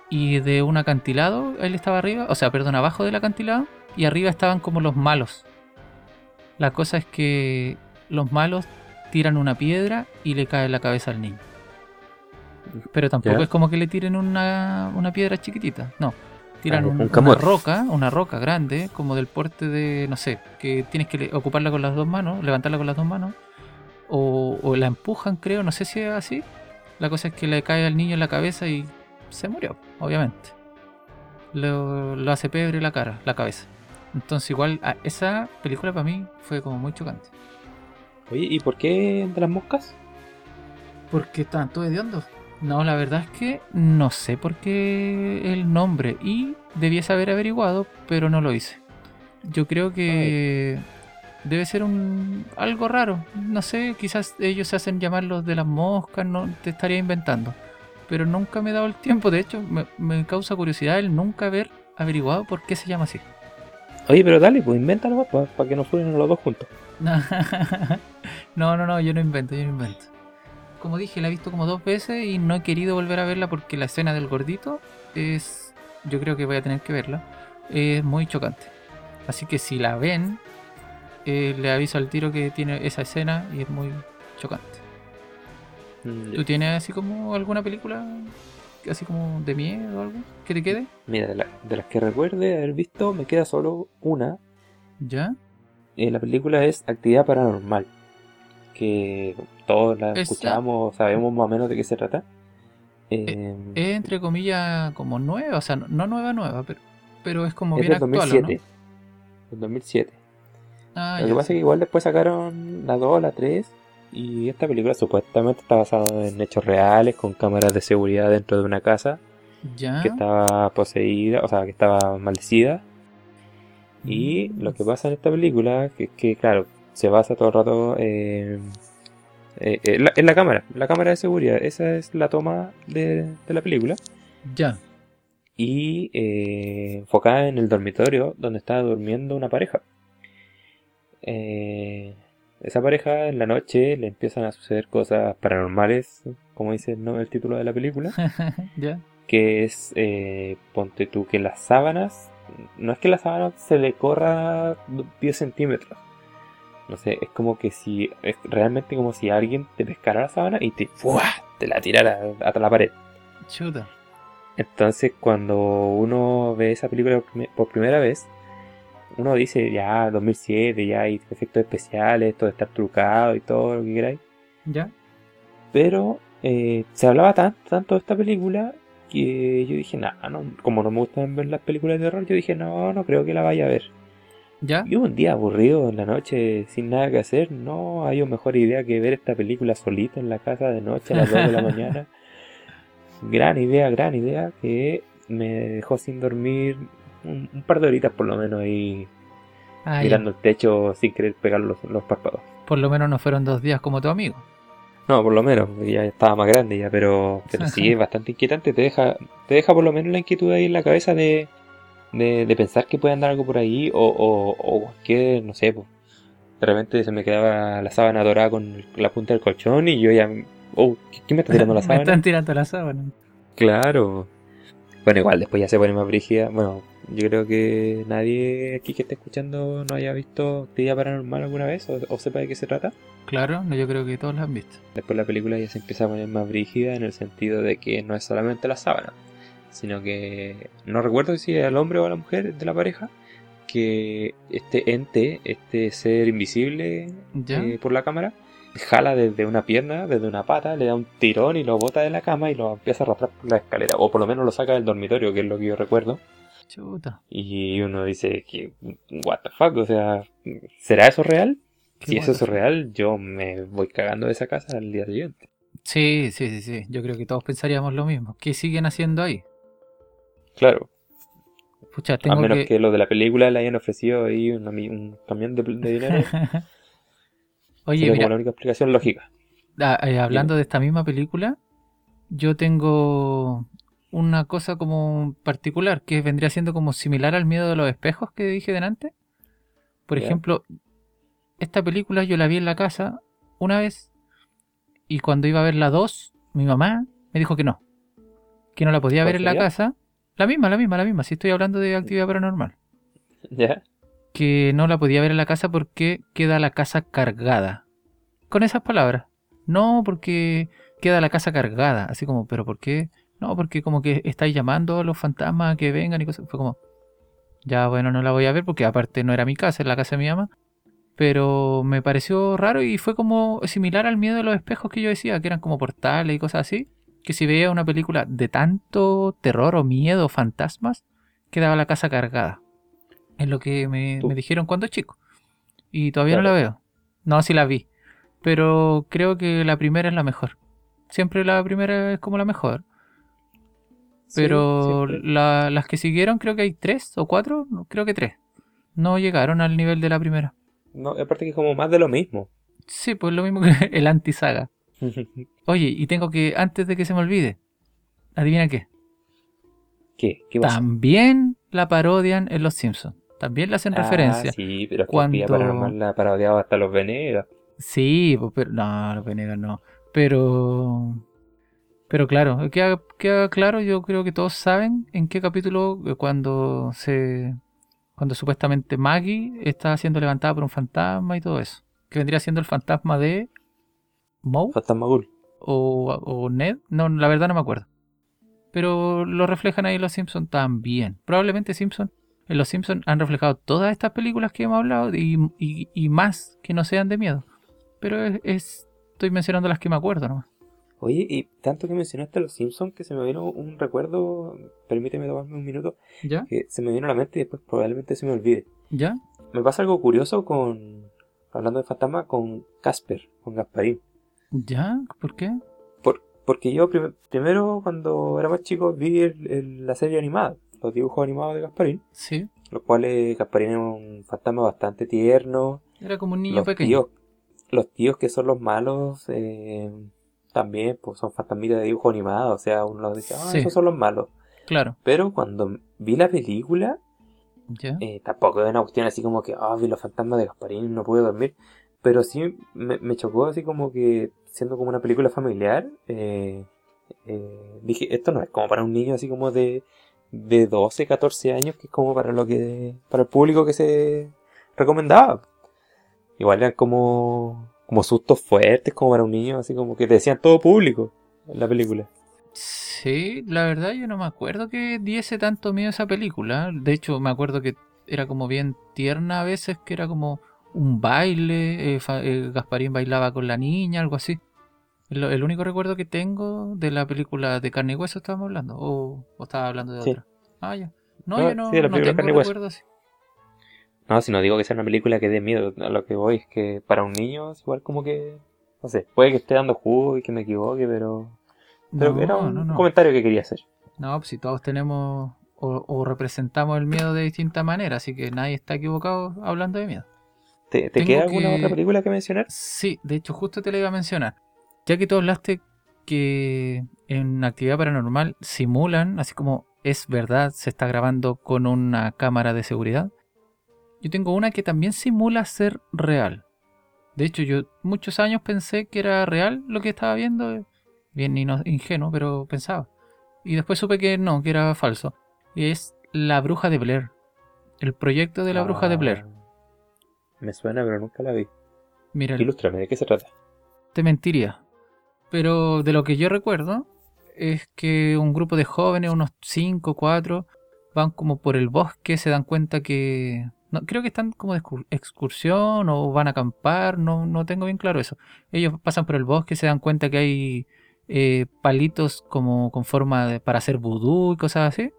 y de un acantilado, él estaba arriba, o sea, perdón, abajo del acantilado, y arriba estaban como los malos. La cosa es que los malos tiran una piedra y le cae en la cabeza al niño. Pero tampoco Ya. es como que le tiren una, una piedra chiquitita, no. Tiran un- un una roca, una roca grande, como del porte de, no sé, que tienes que ocuparla con las dos manos, levantarla con las dos manos, o, o la empujan, creo, no sé si es así. La cosa es que le cae al niño en la cabeza y se murió, obviamente. Lo, lo hace pebre la cara, la cabeza. Entonces igual, a- esa película para mí fue como muy chocante. Oye, ¿y por qué de las moscas? Porque estaban todos hediondos. No, la verdad es que no sé por qué el nombre y debiese haber averiguado, pero no lo hice. Yo creo que debe ser un algo raro. No sé, quizás ellos se hacen llamar los de las moscas, no te estaría inventando. Pero nunca me he dado el tiempo. De hecho, me, me causa curiosidad el nunca haber averiguado por qué se llama así. Oye, pero dale, pues invéntalo para que nos suenen los dos juntos. [laughs] No, no, no, yo no invento, yo no invento. Como dije, la he visto como dos veces y no he querido volver a verla porque la escena del gordito es. Yo creo que voy a tener que verla. Es muy chocante. Así que si la ven, eh, le aviso al tiro que tiene esa escena y es muy chocante. Mm, ¿Tú tienes así como alguna película así como de miedo o algo que te quede? Mira, de, la- de las que recuerde haber visto, me queda solo una. ¿Ya? Eh, la película es Actividad Paranormal. Que todos la Esa- escuchamos, sabemos más o menos de qué se trata. Eh, Es entre comillas como nueva, o sea, no, no nueva, nueva, pero, pero es como es bien del actual, ¿o 2007. Del 2007. ¿no? Ah, Lo que pasa es que igual después sacaron la 2, la 3. Y esta película supuestamente está basada en hechos reales, con cámaras de seguridad dentro de una casa Ya. que estaba poseída, o sea, que estaba maldecida. Y Mm. lo que pasa en esta película, que es que, claro, se basa todo el rato eh, eh, en, la, en la cámara, la cámara de seguridad. Esa es la toma de, de la película. Ya. Y eh, enfocada en el dormitorio donde estaba durmiendo una pareja. Eh, esa pareja en la noche le empiezan a suceder cosas paranormales, como dice el, título de la película. [laughs] ya. que es, eh, ponte tú, que las sábanas, no es que la sábana se le corra 10 centímetros. No sé, es como que si, es realmente como si alguien te pescara la sábana y te, ¡fua! te la tirara hasta la pared. Chuta. Entonces cuando uno ve esa película por prime- por primera vez, uno dice, ya, 2007, ya hay efectos especiales, todo está trucado y todo lo que queráis. Ya. Pero eh, se hablaba tan- tanto de esta película que yo dije, nah, no, como no me gustan ver las películas de terror, yo dije, no, no creo que la vaya a ver. Ya. Y un día aburrido en la noche, sin nada que hacer, no hay mejor idea que ver esta película solito en la casa de noche a las 2 de la [laughs] mañana. Gran idea, gran idea, que me dejó sin dormir un, un par de horitas por lo menos ahí Ah, ya. mirando el techo sin querer pegar los, los párpados. Por lo menos no fueron dos días como tu amigo. No, por lo menos, ya estaba más grande ya, pero, pero sí es bastante inquietante, te deja, te deja por lo menos la inquietud ahí en la cabeza de, de, de pensar que puede andar algo por ahí, o, o, o que, no sé, pues, de repente se me quedaba la sábana dorada con la punta del colchón y yo ya, oh, ¿qué- ¿quién me está tirando la [laughs] Me sábana? están tirando la sábana. Claro. Bueno, igual después ya se pone más brígida. Bueno, yo creo que nadie aquí que esté escuchando no haya visto actividad paranormal alguna vez o, o sepa de qué se trata. Claro, no, yo creo que todos la han visto. Después la película ya se empieza a poner más brígida en el sentido de que no es solamente la sábana, sino que no recuerdo si es el hombre o la mujer de la pareja, que este ente, este ser invisible Ya. eh, por la cámara, jala desde una pierna, desde una pata, le da un tirón y lo bota de la cama y lo empieza a arrastrar por la escalera, o por lo menos lo saca del dormitorio, que es lo que yo recuerdo. Chuta. Y uno dice que, what the fuck, o sea, ¿será eso real? Qué Si eso es real, yo me voy cagando de esa casa al día siguiente. Sí, sí, sí, sí. Yo creo que todos pensaríamos lo mismo. ¿Qué siguen haciendo ahí? Claro, Pucha, a menos que... que... lo de la película le hayan ofrecido ahí mi- un camión de, de dinero, [laughs] Oye, sería mira, como la única explicación lógica. ah, eh, hablando de esta misma película, yo tengo una cosa como particular que vendría siendo como similar al miedo de los espejos que dije delante. Por ejemplo, esta película yo la vi en la casa una vez y cuando iba a ver la 2, mi mamá me dijo que no, que no la podía ¿Cuál ver en la casa. La misma, la misma, la misma, si estoy hablando de actividad paranormal. [laughs] ¿Ya? que no la podía ver en la casa porque queda la casa cargada. Con esas palabras. No, porque queda la casa cargada. Así como, ¿pero por qué? No, porque como que estáis llamando a los fantasmas a que vengan y cosas. Fue como, ya bueno, no la voy a ver porque aparte no era mi casa, es la casa de mi mamá. Pero me pareció raro y fue como similar al miedo de los espejos que yo decía, que eran como portales y cosas así. Que si veía una película de tanto terror o miedo, fantasmas, quedaba la casa cargada. Es lo que me, me dijeron cuando chico. Y todavía no la veo. No, sí la vi. Pero creo que la primera es la mejor. Siempre la primera es como la mejor. Pero la- las que siguieron, creo que hay tres o cuatro, creo que tres. No llegaron al nivel de la primera. No, aparte que es como más de lo mismo. Sí, pues lo mismo que [laughs] el anti-saga. [laughs] Oye, y tengo que, antes de que se me olvide, adivina qué. ¿Qué? ¿Qué pasa? También la parodian en Los Simpsons. También le hacen Ah, referencia. Sí, pero es que Cuando- Paranormal la parodiaba hasta los Venegas. Sí, pues, pero no, los Venegas no. Pero, pero claro, queda, queda claro. Yo creo que todos saben en qué capítulo eh, cuando se, cuando supuestamente Maggie está siendo levantada por un fantasma y todo eso, que vendría siendo el fantasma de Moe Fantasma Ghoul. o, o Ned. No, la verdad no me acuerdo. Pero lo reflejan ahí en Los Simpsons también. Probablemente Simpson, en Los Simpsons han reflejado todas estas películas que hemos hablado y, y- y más que no sean de miedo. Pero es, es- estoy mencionando las que me acuerdo nomás. Oye, y tanto que mencionaste a los Simpsons que se me vino un recuerdo, permíteme tomarme un minuto, ¿Ya? que se me vino a la mente y después probablemente se me olvide. ¿Ya? Me pasa algo curioso con, hablando de fantasma, con Casper, con Gasparín. ¿Ya? ¿Por qué? Por- porque yo prim- primero cuando era más chico vi el- el- la serie animada, los dibujos animados de Gasparín, Sí. los cuales Gasparín es un fantasma bastante tierno. Era como un niño los pequeño. tíos, los tíos que son los malos eh, también pues son fantasmitas de dibujo animado, o sea, uno dice, ah, Sí. esos son los malos. Claro. Pero cuando vi la película, eh, tampoco es una cuestión así como que, ah, vi los fantasmas de Gasparín, no pude dormir. Pero sí me, me chocó así como que, siendo como una película familiar, eh, eh, dije, esto no es como para un niño así como de, de 12, 14 años, que es como para lo que, para el público que se recomendaba. Igual eran como, como sustos fuertes, como para un niño, así como que te decían todo público en la película. Sí, la verdad yo no me acuerdo que diese tanto miedo esa película. De hecho, me acuerdo que era como bien tierna a veces, que era como un baile, eh, eh, Gasparín bailaba con la niña, algo así. El, el único recuerdo que tengo de la película de carne y hueso estábamos hablando, o, o estaba hablando de Sí. otra. Ah, ya. No, No, yo no, sí, la no tengo Carne recuerdos así. No, si no digo que sea una película que dé miedo, a lo que voy es que para un niño es igual como que, no sé, puede que esté dando jugo y que me equivoque, pero, pero No, era un no, no. comentario que quería hacer. No, pues si todos tenemos o, o representamos el miedo de distinta manera, así que nadie está equivocado hablando de miedo. ¿Te, queda alguna que- otra película que mencionar? Sí, de hecho justo te la iba a mencionar. Ya que tú hablaste que en actividad paranormal simulan, así como es verdad, se está grabando con una cámara de seguridad. Yo tengo una que también simula ser real. De hecho, yo muchos años pensé que era real lo que estaba viendo. Bien ingenuo, pero pensaba. Y después supe que no, que era falso. Y es La Bruja de Blair. El proyecto de La Bruja de Blair. Ah, Me suena, pero nunca la vi. Mira, Ilústrame, ¿de qué se trata? te mentiría. Pero de lo que yo recuerdo es que un grupo de jóvenes, unos 5, 4, van como por el bosque, se dan cuenta que... No, creo que están como de excu- excursión o van a acampar, no, no tengo bien claro eso. Ellos pasan por el bosque, se dan cuenta que hay eh, palitos como con forma de, para hacer vudú y cosas así,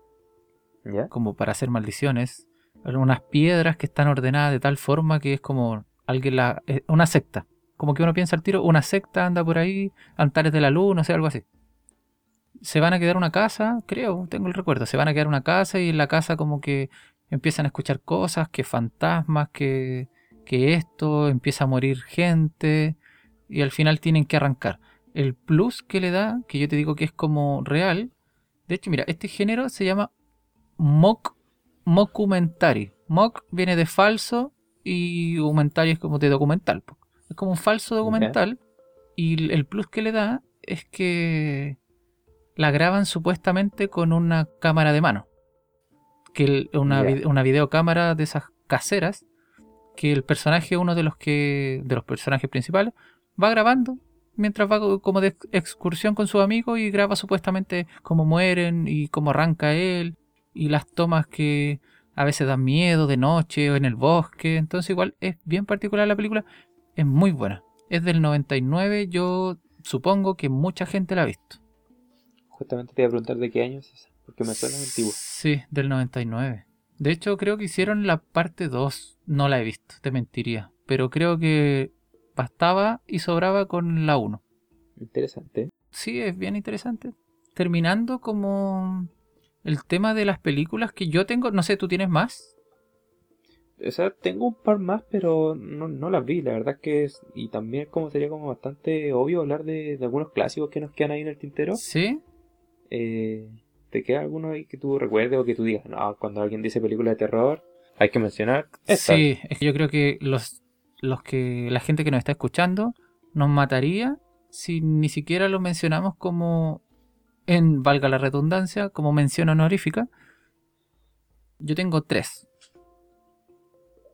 ¿Ya? como para hacer maldiciones. Unas piedras que están ordenadas de tal forma que es como alguien la... eh, una secta. Como que uno piensa al tiro, una secta anda por ahí, altares de la luz, no sé, algo así. Se van a quedar una casa, creo, tengo el recuerdo, se van a quedar una casa y en la casa como que empiezan a escuchar cosas, que fantasmas, que, que esto, empieza a morir gente y al final tienen que arrancar. El plus que le da, que yo te digo que es como real, de hecho, mira, este género se llama mock, mockumentary. Mock viene de falso y documentary es como de documental. Es como un falso documental y el plus que le da es que la graban supuestamente con una cámara de mano. Que el- una, una videocámara de esas caseras que el personaje, uno de los que de los personajes principales, va grabando mientras va co- como de ex- excursión con sus amigos y graba supuestamente cómo mueren y cómo arranca él y las tomas que a veces dan miedo de noche o en el bosque. Entonces igual es bien particular la película, es muy buena. Es del 99, yo supongo que mucha gente la ha visto. Justamente te iba a preguntar de qué año es esa, porque me suena antiguo. Sí, del 99. De hecho, creo que hicieron la parte 2. No la he visto, te mentiría. Pero creo que bastaba y sobraba con la 1. Interesante. Sí, es bien interesante. Terminando como el tema de las películas que yo tengo, no sé, ¿tú tienes más? O sea, tengo un par más, pero no, no las vi. La verdad es que es, y también como sería como bastante obvio hablar de, de algunos clásicos que nos quedan ahí en el tintero. Sí. Eh, ¿Te queda alguno ahí que tú recuerdes o que tú digas? No, cuando alguien dice película de terror, hay que mencionar esta. Sí, es que yo creo que los, los que la gente que nos está escuchando nos mataría si ni siquiera lo mencionamos como en valga la redundancia, como mención honorífica. Yo tengo tres.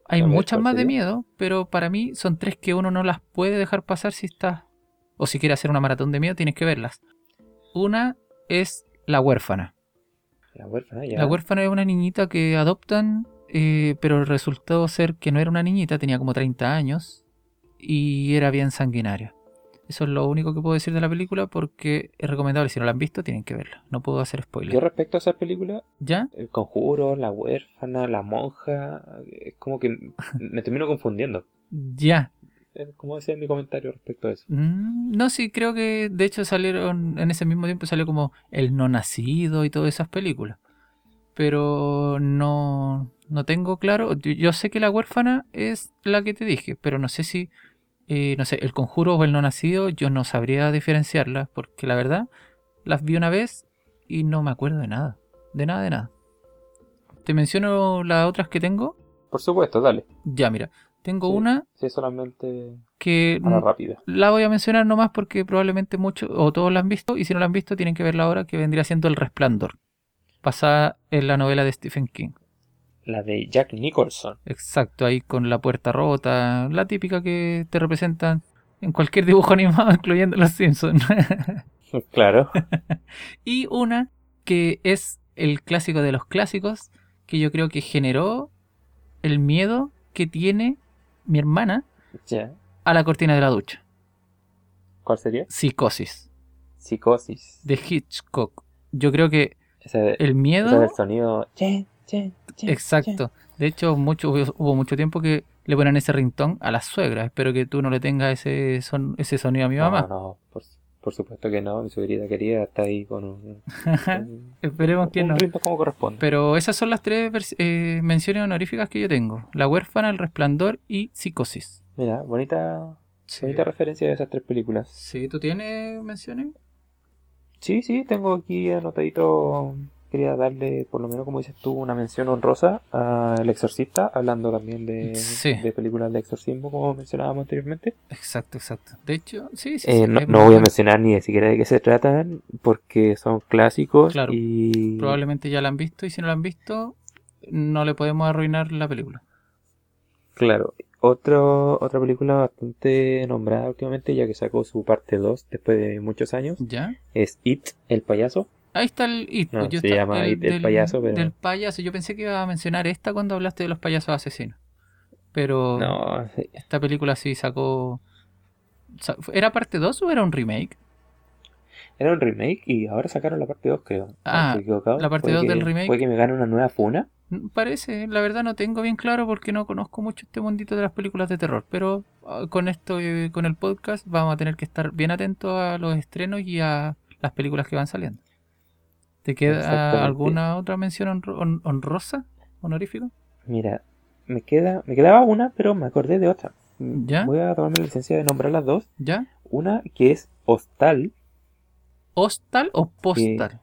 Hay ver, muchas ¿cuál más de miedo, pero para mí son tres que uno no las puede dejar pasar si estás o si quiere hacer una maratón de miedo, tienes que verlas. Una es La huérfana. La huérfana, ya. La huérfana es una niñita que adoptan, eh, pero resultó ser que no era una niñita, tenía como 30 años y era bien sanguinaria. Eso es lo único que puedo decir de la película porque es recomendable. Si no la han visto, tienen que verla. No puedo hacer Yo spoiler. respecto a esas películas, ¿Ya? El Conjuro, La Huérfana, La Monja, es como que me termino confundiendo. Ya. Es como ese es mi comentario respecto a eso. Mm, no, sí, creo que de hecho salieron en ese mismo tiempo salió como El No Nacido y todas esas películas. Pero no, no tengo claro. Yo, yo sé que la huérfana es la que te dije, pero no sé si, eh, no sé, El Conjuro o El No Nacido, yo no sabría diferenciarlas, porque la verdad las vi una vez y no me acuerdo de nada. De nada, de nada. Te menciono las otras que tengo. Por supuesto, dale. Ya, mira. Tengo Sí. una Sí, solamente que rápida. la voy a mencionar nomás porque probablemente muchos o todos la han visto y si no la han visto tienen que verla ahora que vendría siendo El Resplandor, basada en la novela de Stephen King. La de Jack Nicholson. Exacto, ahí con la puerta rota, la típica que te representan en cualquier dibujo [laughs] animado, incluyendo Los Simpsons. [laughs] claro. [laughs] y una que es el clásico de los clásicos, que yo creo que generó el miedo que tiene mi hermana a la cortina de la ducha. ¿Cuál sería? Psicosis, Psicosis. de Hitchcock. Yo creo que Ese, el ese miedo... del sonido. Exacto. De hecho, mucho, hubo, mucho tiempo que le ponen ese ringtone a las suegras. Espero que tú no le tengas ese, son, ese sonido a mi mamá. No, no, por, por supuesto que no. Mi suegrita querida está ahí con un. [laughs] un- Esperemos que un no. ritmo como corresponde. Pero esas son las tres eh, menciones honoríficas que yo tengo. La huérfana, el resplandor y psicosis. Mira, bonita, Sí. bonita referencia de esas tres películas. Sí, ¿tú tienes menciones? Sí, sí, tengo aquí anotadito. Quería darle, por lo menos como dices tú, una mención honrosa a El Exorcista, hablando también de, Sí. de películas de exorcismo, como mencionábamos anteriormente. Exacto, exacto. De hecho, sí, sí. Eh, sí, no, no voy a mencionar ni siquiera de qué se tratan, porque son clásicos Claro, y Probablemente ya la han visto y si no la han visto, no le podemos arruinar la película. claro. Otro, otra película bastante nombrada últimamente, ya que sacó su parte 2 después de muchos años, ¿Ya? es It, el payaso. Ahí está el It. No, pues, yo se está- llama It, el del, payaso, pero- Del payaso. Yo pensé que iba a mencionar esta cuando hablaste de los payasos asesinos. Pero No, sí, esta película sí sacó... sa- ¿Era parte 2 o era un remake? era un remake y ahora sacaron la parte 2, creo. No, Ah, la parte Puede 2 del remake. Puede que me gane una nueva funa. Mm, Parece, la verdad no tengo bien claro porque no conozco mucho este mundito de las películas de terror, pero ah, con esto, eh, con el podcast, vamos a tener que estar bien atentos a los estrenos y a las películas que van saliendo. ¿Te queda alguna otra mención honro- hon- honrosa, honorífica? Mira, me queda, me quedaba una, pero me acordé de otra. ¿Ya? Voy a tomarme la licencia de nombrar las dos. ¿Ya? Una que es Hostal, ¿Hostal o postal?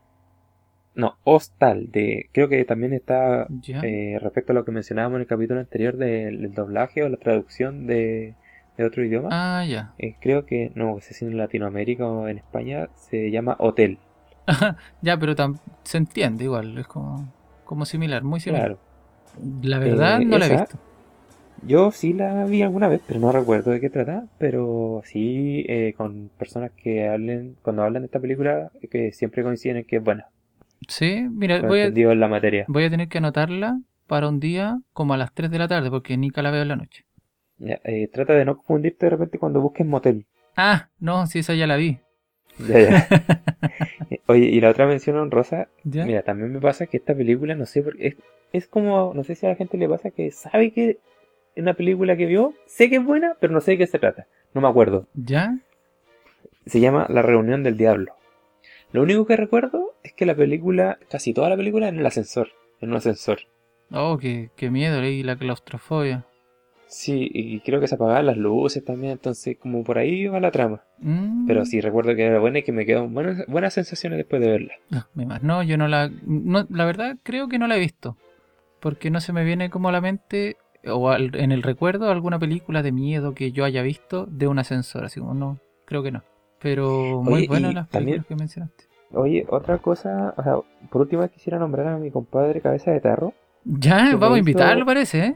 no, Hostal, de, creo que también está eh, respecto a lo que mencionábamos en el capítulo anterior del, del doblaje o la traducción de, de otro idioma. Ah, ya. Eh, creo que, no sé si en Latinoamérica o en España se llama Hotel. [laughs] Ya, pero se entiende igual, es como, como similar, muy similar. Claro. La verdad Eh, no la he visto. Yo sí la vi alguna vez, pero no recuerdo de qué trata. Pero sí, eh, con personas que hablen, cuando hablan de esta película, que siempre coinciden en que es buena. Sí, mira, voy a, entendido en la materia. voy a tener que anotarla para un día como a las 3 de la tarde, porque Nika la veo en la noche. Ya, eh, trata de no confundirte de repente cuando busques motel. Ah, no, sí, esa ya la vi. Ya, ya. [laughs] Oye, y la otra mención honrosa, ¿Ya? mira, también me pasa que esta película, no sé, por qué, es, es como, no sé si a la gente le pasa que sabe que es una película que vio, sé que es buena, pero no sé de qué se trata. No me acuerdo. ¿Ya? Se llama La Reunión del Diablo. Lo único que recuerdo es que la película, casi toda la película, en el ascensor, en un ascensor. Oh, qué, qué miedo, leí la claustrofobia. Sí, y creo que se apagaban las luces también, entonces como por ahí va la trama. Mm. Pero sí recuerdo que era buena y que me quedaron buenas, buenas sensaciones después de verla. Ah. No, yo no la. No, la verdad, creo que no la he visto. Porque no se me viene como a la mente o al- en el recuerdo alguna película de miedo que yo haya visto de un ascensor. Así como no, creo que no. Pero muy Oye, buenas las también- películas que mencionaste. Oye, otra cosa, o sea, por último quisiera nombrar a mi compadre Cabeza de Tarro. Ya, vamos a invitarlo, parece, ¿eh?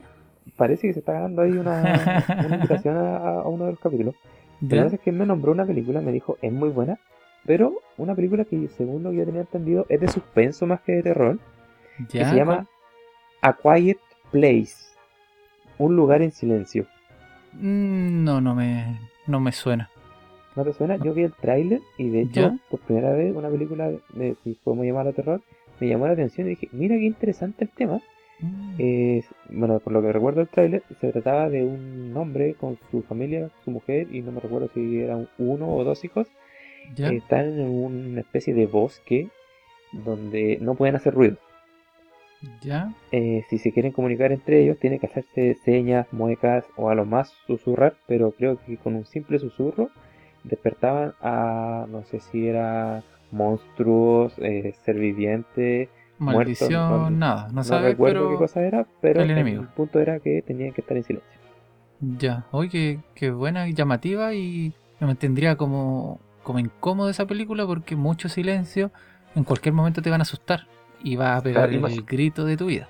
Parece que se está ganando ahí una, una [laughs] invitación a, a uno de los capítulos. Lo que pasa es que me nombró una película, me dijo, es muy buena, pero una película que según lo que yo tenía entendido es de suspenso más que de terror, que se llama A Quiet Place, un lugar en silencio. Mm, No, no me, no me suena. ¿No te suena? Yo vi el tráiler y de hecho, ¿Ya? por primera vez, una película de, si podemos llamarla terror, me llamó la atención y dije, mira qué interesante el tema. Eh, bueno, por lo que recuerdo el tráiler, se trataba de un hombre con su familia, su mujer, y no me recuerdo si eran uno o dos hijos, ya, que están en una especie de bosque donde no pueden hacer ruido. ya. Eh, si se quieren comunicar entre ellos, tienen que hacerse señas, muecas o a lo más susurrar, pero creo que con un simple susurro despertaban a, no sé si era monstruos, eh, ser viviente, Maldición, no- nada. No, no sabes, recuerdo pero. qué cosa era, pero el enemigo. el punto era que tenían que estar en silencio. Ya, oye, qué, qué buena y llamativa y me mantendría como, como incómodo esa película porque mucho silencio en cualquier momento te van a asustar y va a pegar Claro, el grito de tu vida.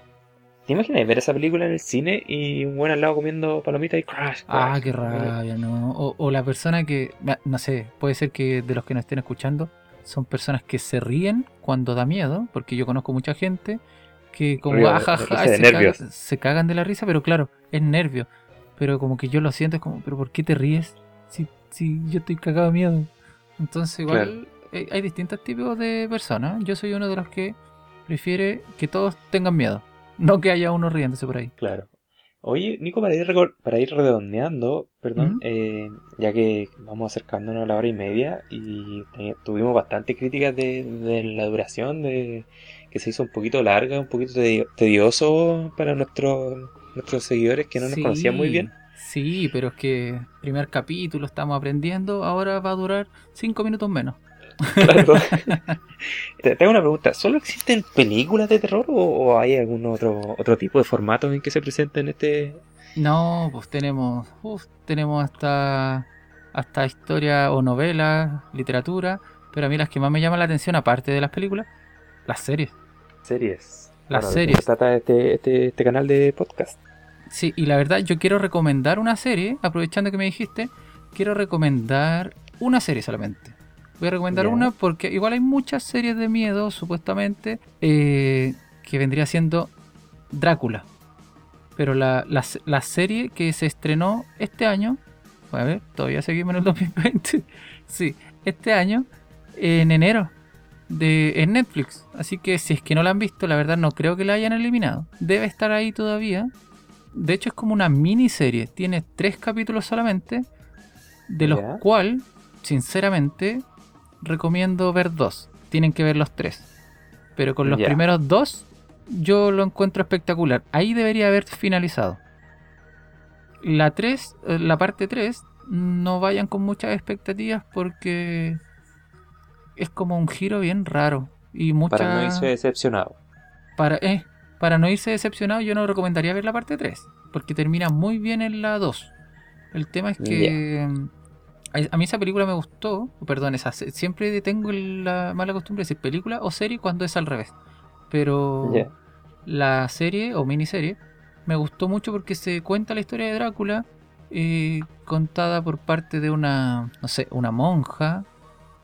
¿Te imaginas ver esa película en el cine y un buen al lado comiendo palomitas y crash? Ah, qué rabia, ¿no? O, o la persona que, no sé, puede ser que de los que nos estén escuchando son personas que se ríen cuando da miedo, porque yo conozco mucha gente que como Río, ajaja, se, caga- se cagan de la risa, pero claro, es nervio. Pero como que yo lo siento, es como, pero ¿por qué te ríes? Si, si yo estoy cagado de miedo. Entonces igual hay distintos tipos de personas. Yo soy uno de los que prefiere que todos tengan miedo, no que haya uno riéndose por ahí. Claro. Oye, Nico, para ir, para ir redondeando, perdón, eh, ya que vamos acercándonos a la hora y media y tuvimos bastante críticas de, de la duración, de que se hizo un poquito larga, un poquito tedi- tedioso para nuestros nuestros seguidores que no nos Sí, conocían muy bien. Sí, pero es que primer capítulo estamos aprendiendo, ahora va a durar cinco minutos menos. Claro. [laughs] te, hago una pregunta, ¿solo existen películas de terror o, o hay algún otro, otro tipo de formato en que se presenten este... No, pues tenemos, uf, tenemos hasta, hasta historia o novelas, literatura, pero a mí las que más me llaman la atención, aparte de las películas, las series. series? Las Bueno, series. Se trata este, este, este canal de podcast. Sí, y la verdad yo quiero recomendar una serie, aprovechando que me dijiste, quiero recomendar una serie solamente. Voy a recomendar una porque igual hay muchas series de miedo, supuestamente, eh, que vendría siendo Drácula. Pero la, la, se- la serie que se estrenó este año, a ver, todavía seguimos en el 2020, [laughs] sí, este año, en enero, de, en Netflix. Así que si es que no la han visto, la verdad no creo que la hayan eliminado. Debe estar ahí todavía. De hecho es como una miniserie, tiene tres capítulos solamente, de los Ya. cuales, sinceramente, recomiendo ver dos. Tienen que ver los tres. Pero con los primeros dos, yo lo encuentro espectacular. Ahí debería haber finalizado. La 3, la parte 3, no vayan con muchas expectativas porque es como un giro bien raro. Y mucha... Para no irse decepcionado. Para, eh, para no irse decepcionado, yo no recomendaría ver la parte 3, porque termina muy bien en la 2. El tema es que a, mí esa película me gustó, perdón, esa, siempre tengo la mala costumbre de decir película o serie cuando es al revés. Pero la serie o miniserie me gustó mucho porque se cuenta la historia de Drácula eh, contada por parte de una, no sé, una monja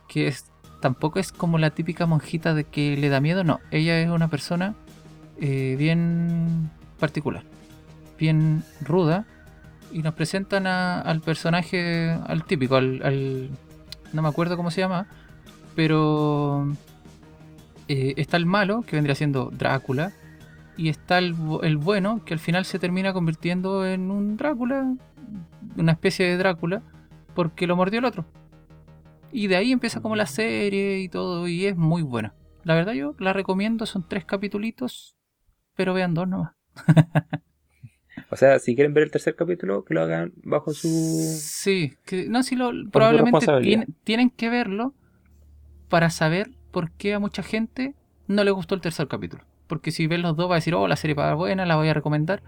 que es tampoco es como la típica monjita de que le da miedo, no, ella es una persona eh, bien particular, bien ruda y nos presentan al personaje, al típico, al, no me acuerdo cómo se llama, pero eh, está el malo que vendría siendo Drácula y está el, bueno, que al final se termina convirtiendo en un Drácula, una especie de Drácula, porque lo mordió el otro. Y de ahí empieza como la serie y todo, y es muy buena. La verdad yo la recomiendo, son tres capitulitos, pero vean dos nomás. [laughs] o sea, si quieren ver el tercer capítulo, que lo hagan bajo su... Sí, que, no, si lo, probablemente tienen que verlo para saber por qué a mucha gente no le gustó el tercer capítulo. Porque si ven los dos va a decir, oh, la serie va buena, la voy a recomendar.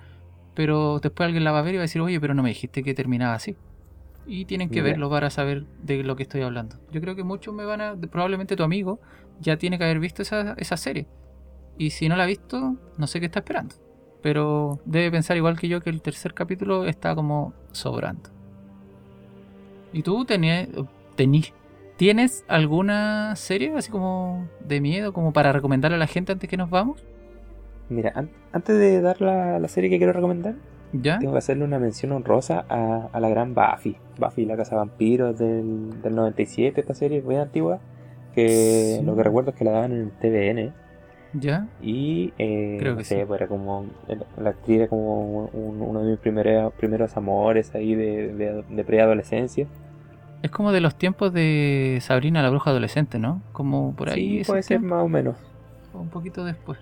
Pero después alguien la va a ver y va a decir, oye, pero no me dijiste que terminaba así. Y tienen que verlo para saber de lo que estoy hablando. Yo creo que muchos me van a. Probablemente tu amigo ya tiene que haber visto esa, esa serie. Y si no la ha visto, no sé qué está esperando. Pero debe pensar igual que yo que el tercer capítulo está como sobrando. ¿Y tú tenías, tenías, tienes alguna serie así como de miedo, como para recomendarle a la gente antes que nos vamos? Mira, antes de dar la, serie que quiero recomendar, tengo que hacerle una mención honrosa a, la gran Buffy. Buffy, la casa de vampiros del, del 97, esta serie es muy antigua. Que lo que recuerdo es que la daban en el TVN. ¿Ya? Y eh, Creo que sí. Pues era como. La actriz era como uno de mis primeros, primeros amores ahí de, de, preadolescencia. Es como de los tiempos de Sabrina la bruja adolescente, ¿no? Como por ahí. Sí, puede ser más o menos. un poquito después.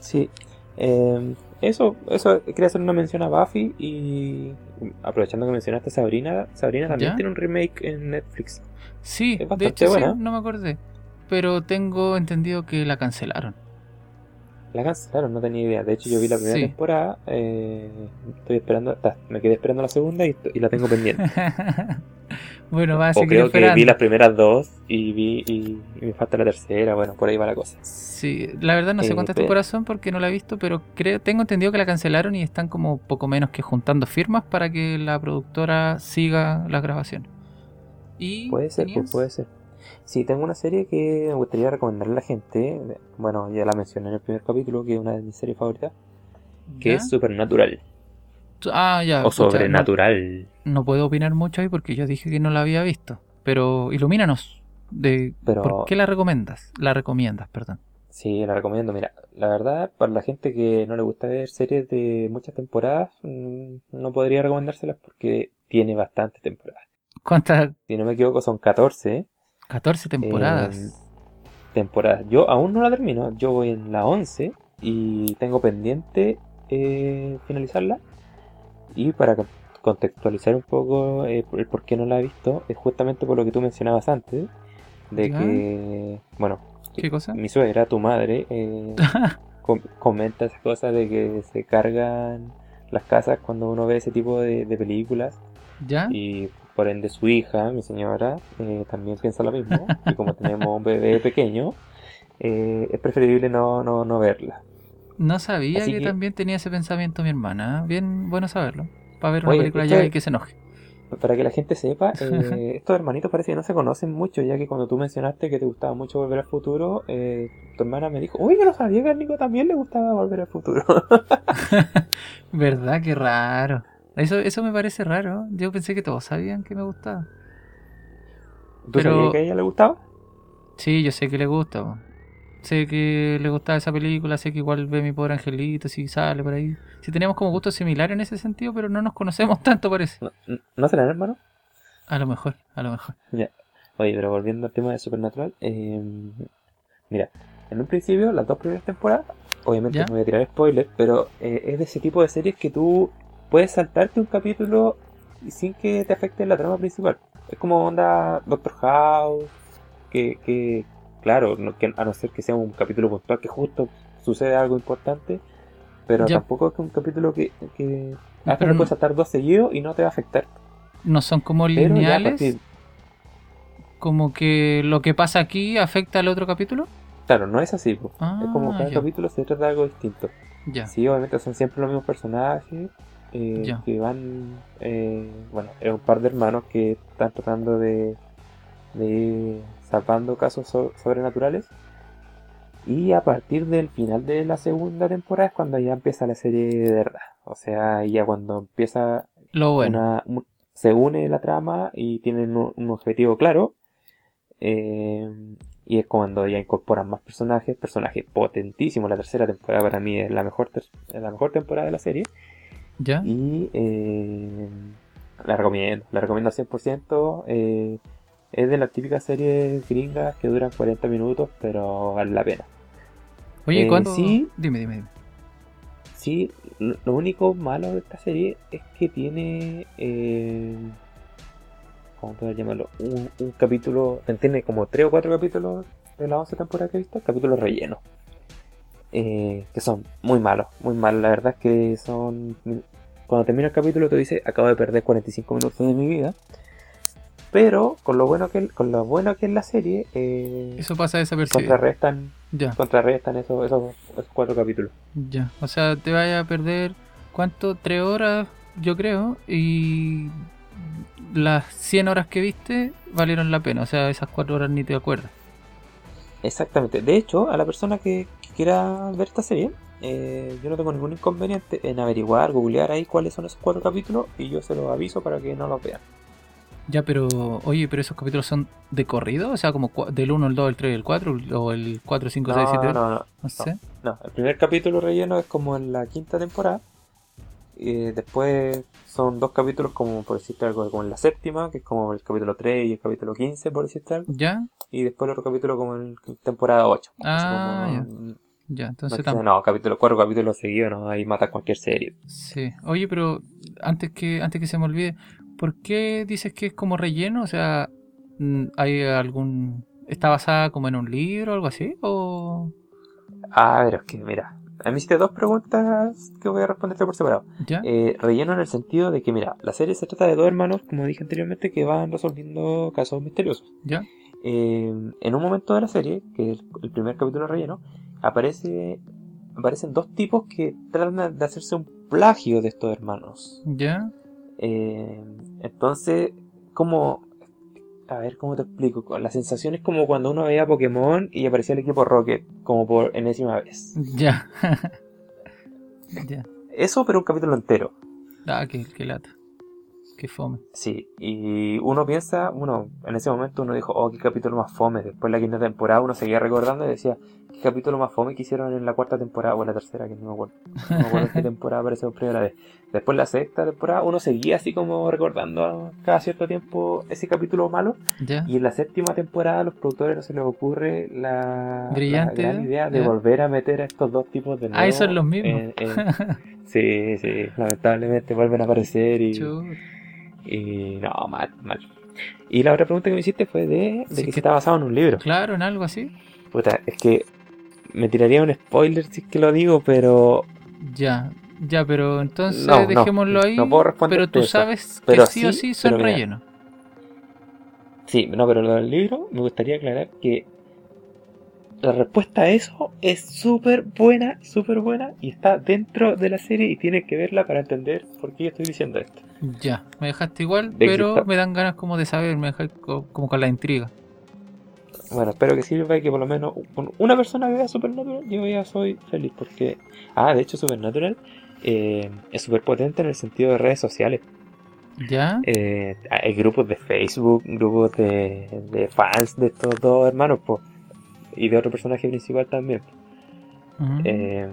Sí. Em, eso, eso, quería hacer una mención a Buffy y aprovechando que mencionaste a Sabrina, Sabrina también tiene un remake en Netflix. Sí, de hecho buena. no me acordé. Pero tengo entendido que la cancelaron. La cancelaron, no tenía idea. De hecho, yo vi la primera temporada. Eh, estoy esperando. Me quedé esperando la segunda y, la tengo pendiente. [laughs] bueno, va a seguir creo que vi las primeras dos y vi y, me falta la tercera. Bueno, por ahí va la cosa. Sí, la verdad no sé cuántas eh, temporadas son porque no la he visto, pero creo tengo entendido que la cancelaron y están como poco menos que juntando firmas para que la productora siga la grabación. Y puede ser, pues, puede ser. Sí, tengo una serie que me gustaría recomendarle a la gente. Bueno, ya la mencioné en el primer capítulo, que es una de mis series favoritas. Que es Supernatural. Ah, ya. O Sobrenatural. No, puedo opinar mucho ahí porque yo dije que no la había visto. Pero ilumínanos. De, ¿Por qué la recomiendas? La recomiendas, perdón. Sí, la recomiendo. Mira, la verdad, para la gente que no le gusta ver series de muchas temporadas, mm, no podría recomendárselas porque tiene bastantes temporadas. ¿Cuántas? Si no me equivoco, son 14. 14 temporadas. temporadas. Yo aún no la termino. Yo voy en la 11 y tengo pendiente eh, finalizarla. Y para contextualizar un poco eh, el por qué no la he visto, es justamente por lo que tú mencionabas antes. De que, bueno, ¿Qué cosa? mi suegra, tu madre, eh, [laughs] comenta esas cosas de que se cargan las casas cuando uno ve ese tipo de, de películas. ¿Ya? Y por ende, su hija, mi señora, eh, también piensa lo mismo. y como tenemos un bebé pequeño, eh, es preferible no, no, no verla. No sabía que, también tenía ese pensamiento mi hermana. Bien bueno saberlo. Para ver una película ya y que se enoje. Para que la gente sepa, eh, [laughs] estos hermanitos parece que no se conocen mucho, ya que cuando tú mencionaste que te gustaba mucho Volver al Futuro, tu hermana me dijo, uy, yo no sabía que a Nico también le gustaba Volver al Futuro. [laughs] [laughs] ¿Verdad? Qué raro. Eso, eso me parece raro. Yo pensé que todos sabían que me gustaba. ¿Tú Pero... sabías que a ella le gustaba? Sí, yo sé que le gusta. Sé que le gustaba esa película, sé que igual ve mi pobre angelito, si sale por ahí. Si tenemos como gustos similares en ese sentido, pero no nos conocemos [laughs] tanto, parece. ¿No, ¿no serán hermanos? A lo mejor, a lo mejor. Ya. Oye, pero volviendo al tema de Supernatural, eh, mira, en un principio, las dos primeras temporadas, obviamente no voy a tirar spoilers, pero eh, es de ese tipo de series que tú puedes saltarte un capítulo sin que te afecte la trama principal. Es como onda Doctor House, que, que claro, que, a no ser que sea un capítulo puntual que justo sucede algo importante, pero tampoco es un capítulo que, que hasta que puedes saltar dos seguidos y no te va a afectar. No son como lineales. Como que lo que pasa aquí afecta al otro capítulo. Claro, no es así. es como ah, cada capítulo se trata de algo distinto. Ya. Sí, obviamente son siempre los mismos personajes eh, que van, eh, bueno, es un par de hermanos que están tratando de, de ir salvando casos so- sobrenaturales. Y a partir del final de la segunda temporada es cuando ya empieza la serie de verdad. O sea, ya cuando empieza Lo bueno. una- se une la trama y tienen un, un objetivo claro. eh, y es cuando ya incorporan más personajes, personajes potentísimos. La tercera temporada para mí es la mejor, la mejor temporada de la serie. ¿Ya? Y eh, la recomiendo, la recomiendo al 100%. eh, es de las típicas series gringas que duran 40 minutos, pero vale la pena. Oye, eh, ¿cuándo? sí. Dime, dime, dime. Sí, lo único malo de esta serie es que tiene. Eh, ¿Cómo puedo llamarlo? Un, un capítulo. Tiene como 3 o 4 capítulos de la 11 temporada que he visto, capítulos rellenos. Eh, que son muy malos, muy malos. La verdad es que son. Cuando termina el capítulo, te dice: Acabo de perder 45 minutos de mi vida. Pero con lo bueno que, con lo bueno que es la serie, eh, Eso pasa desapercibido. contrarrestan, Ya, contrarrestan esos, esos, esos cuatro capítulos. ya. O sea, te vaya a perder, ¿cuánto? Tres horas, yo creo. Y las 100 horas que viste valieron la pena. O sea, esas cuatro horas ni te acuerdas. Exactamente. De hecho, a la persona que, que quiera ver esta serie, eh, yo no tengo ningún inconveniente en averiguar, googlear ahí cuáles son esos cuatro capítulos y yo se los aviso para que no los vean. Ya, pero, oye, pero esos capítulos son de corrido, o sea, como del 1, el 2, el 3, el 4, o el 4, 5, 6, 7, No, 8, no, no, no sé. no. El primer capítulo relleno es como en la quinta temporada. Y después son dos capítulos como por decirte algo, como en la séptima, que es como el capítulo 3 y el capítulo 15, por decirte algo. ¿Ya? Y después el otro capítulo como en temporada 8. Ah, Así ya. Ya, entonces no, capítulo 4 capítulos seguidos, no, ahí mata cualquier serie. Sí. Oye, pero antes que, antes que se me olvide, ¿por qué dices que es como relleno? O sea, mm, ¿hay algún... ¿Está basada como en un libro o algo así? ¿O...? A ver, es que mira, a mí hiciste dos preguntas que voy a responderte por separado. ¿Ya? Eh, relleno en el sentido de que, mira, la serie se trata de dos hermanos, como dije anteriormente, que van resolviendo casos misteriosos. ¿Ya? Eh, en un momento de la serie, que es el primer capítulo relleno, aparece, aparecen dos tipos que tratan de hacerse un plagio de estos hermanos. ¿Ya? Eh, entonces, como... A ver, ¿cómo te explico? La sensación es como cuando uno veía Pokémon y aparecía el equipo Rocket, como por enésima vez. ¿Ya? [laughs] ya. Eso, pero un capítulo entero. Ah, qué, qué lata. Qué fome. Sí, y uno piensa, uno, en ese momento uno dijo, oh, qué capítulo más fome. Después la quinta temporada uno seguía recordando y decía, capítulo más fome que hicieron en la cuarta temporada o en la tercera, que no me acuerdo. No me acuerdo qué [laughs] temporada apareció por primera vez. Después la sexta temporada uno seguía así como recordando cada cierto tiempo ese capítulo malo. ¿Ya? Y en la séptima temporada a los productores no se les ocurre la, Brillante la gran idea, de ya. volver a meter a estos dos tipos de nuevo. Ah, son los mismos. en- en- [laughs] sí, sí, lamentablemente vuelven a aparecer y... Chu. Y no, mal, mal. Y la otra pregunta que me hiciste fue de, de Sí, que que- está basado en un libro. Claro, en algo así. Puta, es que me tiraría un spoiler si es que lo digo, pero Ya. Ya, pero entonces No, no, dejémoslo ahí. no puedo responderte pero tú eso. sabes que Pero sí, o sí, sí son rellenos. sí, no, pero lo del libro me gustaría aclarar que la respuesta a eso es súper buena, súper buena y está dentro de la serie y tienes que verla para entender por qué yo estoy diciendo esto. Ya, me dejaste igual, De pero me dan ganas como de saber, me dejaste co- como con la intriga. Bueno, espero que sirva y que por lo menos con una persona vea Supernatural, yo ya soy feliz porque... Ah, de hecho Supernatural eh, es súper potente en el sentido de redes sociales. ¿Ya? Eh, hay grupos de Facebook, grupos de, de fans de estos dos hermanos, po, y de otro personaje principal también. Eh,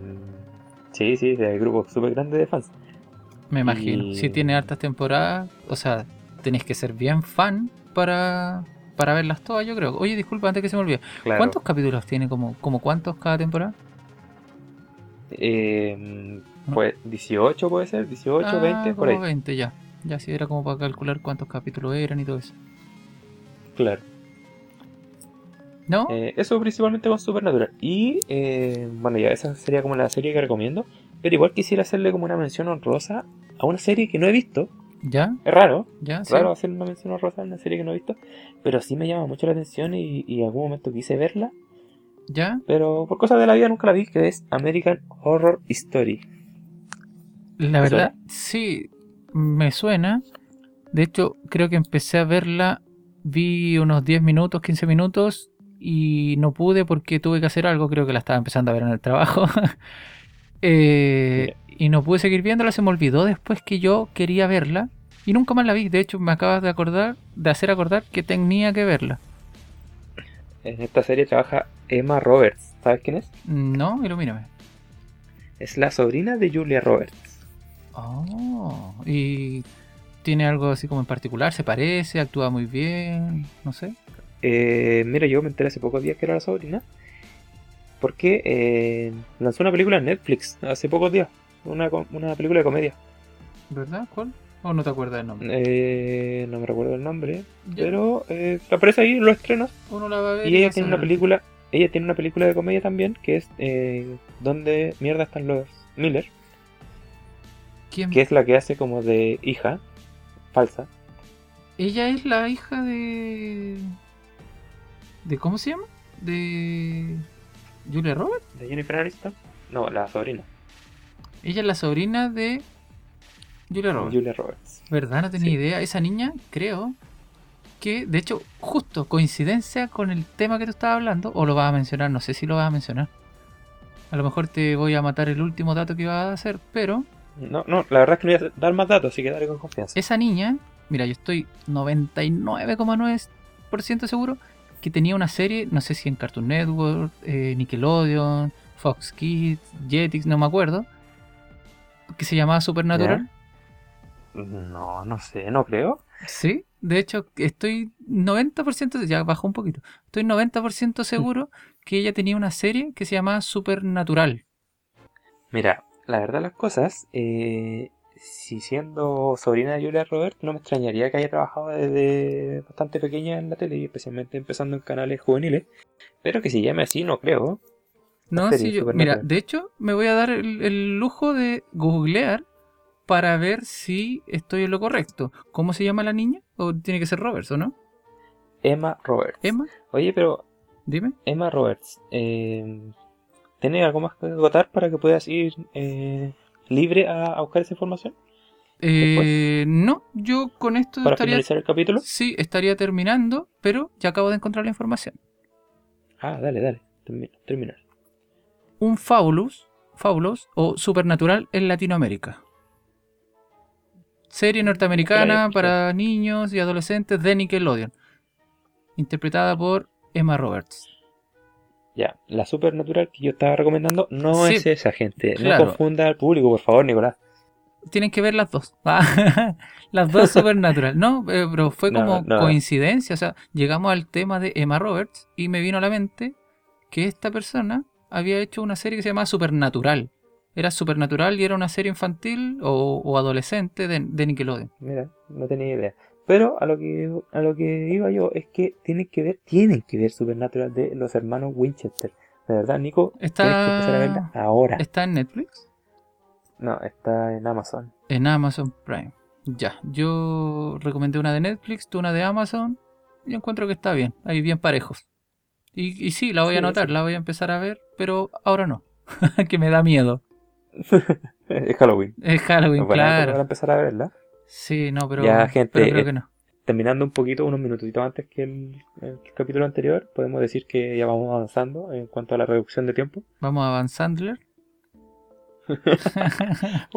sí, sí, hay grupos súper grandes de fans. me imagino. y- Si tiene hartas temporadas, o sea, tenés que ser bien fan para, para verlas todas, yo creo. Oye, disculpa, antes que se me olvide. Claro. ¿Cuántos capítulos tiene? Como, como cuántos cada temporada? Eh, pues 18 puede ser, 18, Ah, 20, por ahí. 20 ya. Ya sí era como para calcular cuántos capítulos eran y todo eso. Claro. ¿No? Eh, eso principalmente con Supernatural. Y eh, bueno, ya esa sería como la serie que recomiendo. Pero igual quisiera hacerle como una mención honrosa a una serie que no he visto. ¿Ya? Es raro, ¿Ya? Sí. raro hacer una mención honrosa a una serie que no he visto. Pero sí me llama mucho la atención y, y en algún momento quise verla. ¿Ya? Pero por cosas de la vida nunca la vi, que es American Horror Story. La ¿Te verdad, sí, me suena. De hecho, creo que empecé a verla, vi unos 10 minutos, 15 minutos y no pude porque tuve que hacer algo, creo que la estaba empezando a ver en el trabajo. [laughs] Eh, y no pude seguir viéndola, se me olvidó después que yo quería verla y nunca más la vi. De hecho, me acabas de acordar, de hacer acordar que tenía que verla. En esta serie trabaja Emma Roberts. ¿Sabes quién es? No, ilumíname. Es la sobrina de Julia Roberts. Oh, y tiene algo así como en particular, se parece, actúa muy bien, no sé. Eh, mira, yo me enteré hace pocos días que era la sobrina. Porque eh, lanzó una película en Netflix hace pocos días. Una, una película de comedia. ¿Verdad? ¿Cuál? ¿O no te acuerdas del nombre? Eh, no me recuerdo el nombre. Ya. Pero eh, aparece ahí, lo estrena. Uno la va a ver Y ella tiene una película. Ella tiene una película de comedia también. Que es eh, Donde mierda están los Miller. ¿Quién? Que es la que hace como de hija. Falsa. Ella es la hija de. ¿De cómo se llama? De. Julia Roberts. ¿De Jennifer Aniston? No, la sobrina. Ella es la sobrina de Julia Roberts. Julia Roberts. ¿Verdad? No tenía Sí. idea. Esa niña, creo que, de hecho, justo coincidencia con el tema que tú estabas hablando, o lo vas a mencionar, no sé si lo vas a mencionar. A lo mejor te voy a matar el último dato que iba a hacer, pero No, no, la verdad es que no voy a dar más datos, así que dale con confianza. esa niña, mira, yo estoy 99,9% seguro que tenía una serie, no sé si en Cartoon Network, eh, Nickelodeon, Fox Kids, Jetix, no me acuerdo, que se llamaba Supernatural. No, no sé, no creo. Sí, de hecho, estoy 90%, ya bajó un poquito, estoy 90% seguro que ella tenía una serie que se llamaba Supernatural. Mira, la verdad las cosas, eh, si siendo sobrina de Julia Roberts, no me extrañaría que haya trabajado desde bastante pequeña en la tele, especialmente empezando en canales juveniles. Pero que se llame así, no creo. No, serie, sí, yo, mira, de hecho, me voy a dar el, el lujo de googlear para ver si estoy en lo correcto. ¿Cómo se llama la niña? ¿O tiene que ser Roberts o no? Emma Roberts. ¿Emma? Oye, pero Dime. Emma Roberts, eh, ¿tienes algo más que agotar para que puedas ir eh, libre a, a buscar esa información? Eh, no, yo con esto Para estaría, finalizar el capítulo. sí, estaría terminando, pero ya acabo de encontrar la información. Ah, dale, dale. termi- Terminar. Un Fabulous, Fabulous o Supernatural en Latinoamérica. Serie norteamericana para niños y adolescentes de Nickelodeon. Interpretada por Emma Roberts. Ya, la supernatural que yo estaba recomendando no Sí, es esa, gente. claro. No confunda al público, por favor, Nicolás. Tienen que ver las dos. [laughs] Ah, las dos Supernatural. No, eh, pero fue No, como no. coincidencia. O sea, llegamos al tema de Emma Roberts y me vino a la mente que esta persona había hecho una serie que se llamaba Supernatural. Era Supernatural y era una serie infantil o, o adolescente de, de Nickelodeon. Mira, no tenía idea. Pero a lo que a lo que iba yo es que tienen que ver, tienen que ver Supernatural de los hermanos Winchester. De verdad, Nico, Está- tienes que empezar a verla ahora. ¿Está en Netflix? No, está en Amazon. En Amazon Prime. Ya, yo recomendé una de Netflix, tú una de Amazon. Yo encuentro que está bien, ahí bien parejos. Y, y sí, la voy a anotar, sí. la voy a empezar a ver, pero ahora no, [laughs] que me da miedo. [laughs] es Halloween. Es Halloween, Bueno, claro. para empezar a verla. Sí, no, pero, Ya, gente, pero creo eh, que no. Terminando un poquito, unos minutitos antes que el, el capítulo anterior, podemos decir que ya vamos avanzando en cuanto a la reducción de tiempo. Vamos a [laughs]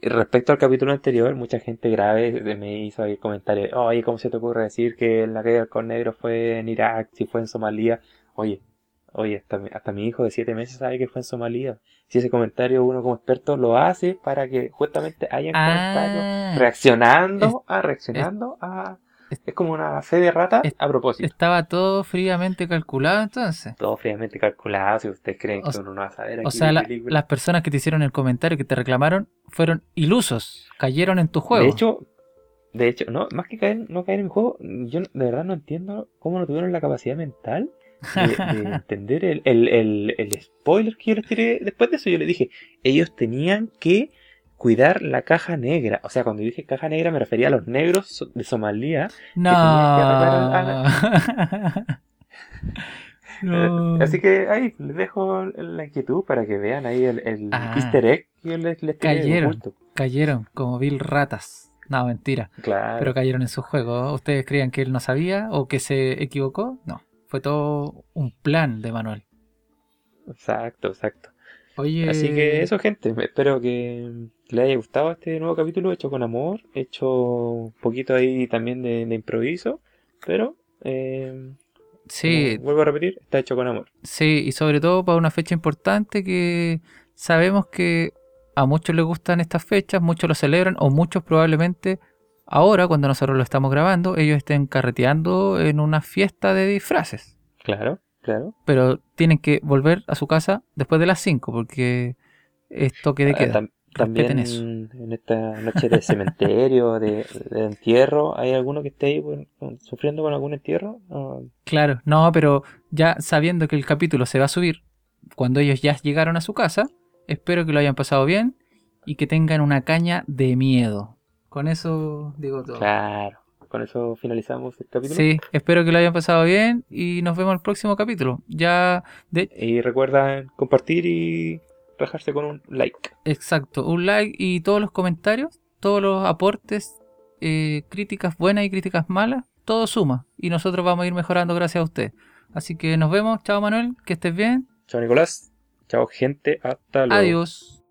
Y respecto al capítulo anterior, mucha gente grave me hizo ahí comentarios, oye, ¿cómo se te ocurre decir que la del Halcón Negro fue en Irak, si fue en Somalia? Oye, oye, hasta, mi- hasta mi hijo de 7 meses sabe que fue en Somalia. Si ese comentario uno como experto lo hace para que justamente hayan comentarios Ah, reaccionando a, reaccionando a... es- como una fe de rata a propósito. estaba todo fríamente calculado entonces. Todo fríamente calculado, si ustedes creen O que uno no va a saber aquí O sea, la- las personas que te hicieron el comentario, que te reclamaron, fueron ilusos, cayeron en tu juego. De hecho, de hecho, no, más que caer, no caer en mi juego, yo de verdad no entiendo cómo no tuvieron la capacidad mental de, de [laughs] entender el, el, el, el spoiler que yo les tiré. Después de eso yo les dije, ellos tenían que cuidar la caja negra. O sea, cuando dije caja negra me refería a los negros de Somalia. no. tenía que arreglar No. [laughs] Eh, Así que ahí les dejo la inquietud para que vean ahí el, el Ah. easter egg que les, les Cayeron. Cayeron como vil ratas. No, mentira. Claro. Pero cayeron en su juego. ¿Ustedes creían que él no sabía o que se equivocó? No. Fue todo un plan de Manuel. Exacto, exacto. Oye. Así que eso, gente. Espero que les haya gustado este nuevo capítulo hecho con amor, hecho un poquito ahí también de, de improviso, pero eh, Sí, vuelvo a repetir, está hecho con amor. Sí, y sobre todo para una fecha importante que sabemos que a muchos les gustan estas fechas, muchos lo celebran o muchos probablemente ahora, cuando nosotros lo estamos grabando, ellos estén carreteando en una fiesta de disfraces. Claro, claro. Pero tienen que volver a su casa después de las 5 porque es toque de Ah, queda. tam- también eso. en esta noche de cementerio, [laughs] de, de entierro, ¿hay alguno que esté ahí sufriendo con algún entierro? Ah, Claro, no, pero ya sabiendo que el capítulo se va a subir cuando ellos ya llegaron a su casa, espero que lo hayan pasado bien y que tengan una caña de miedo. Con eso digo todo. claro. Con eso finalizamos el capítulo. Sí, espero que lo hayan pasado bien y nos vemos en el próximo capítulo. Ya, de Y recuerden compartir y rajarse con un like. exacto, un like y todos los comentarios, todos los aportes, eh, críticas buenas y críticas malas, todo suma y nosotros vamos a ir mejorando gracias a usted. Así que nos vemos, chao Manuel, que estés bien, Chao Nicolás. Chao gente. Hasta luego. adiós.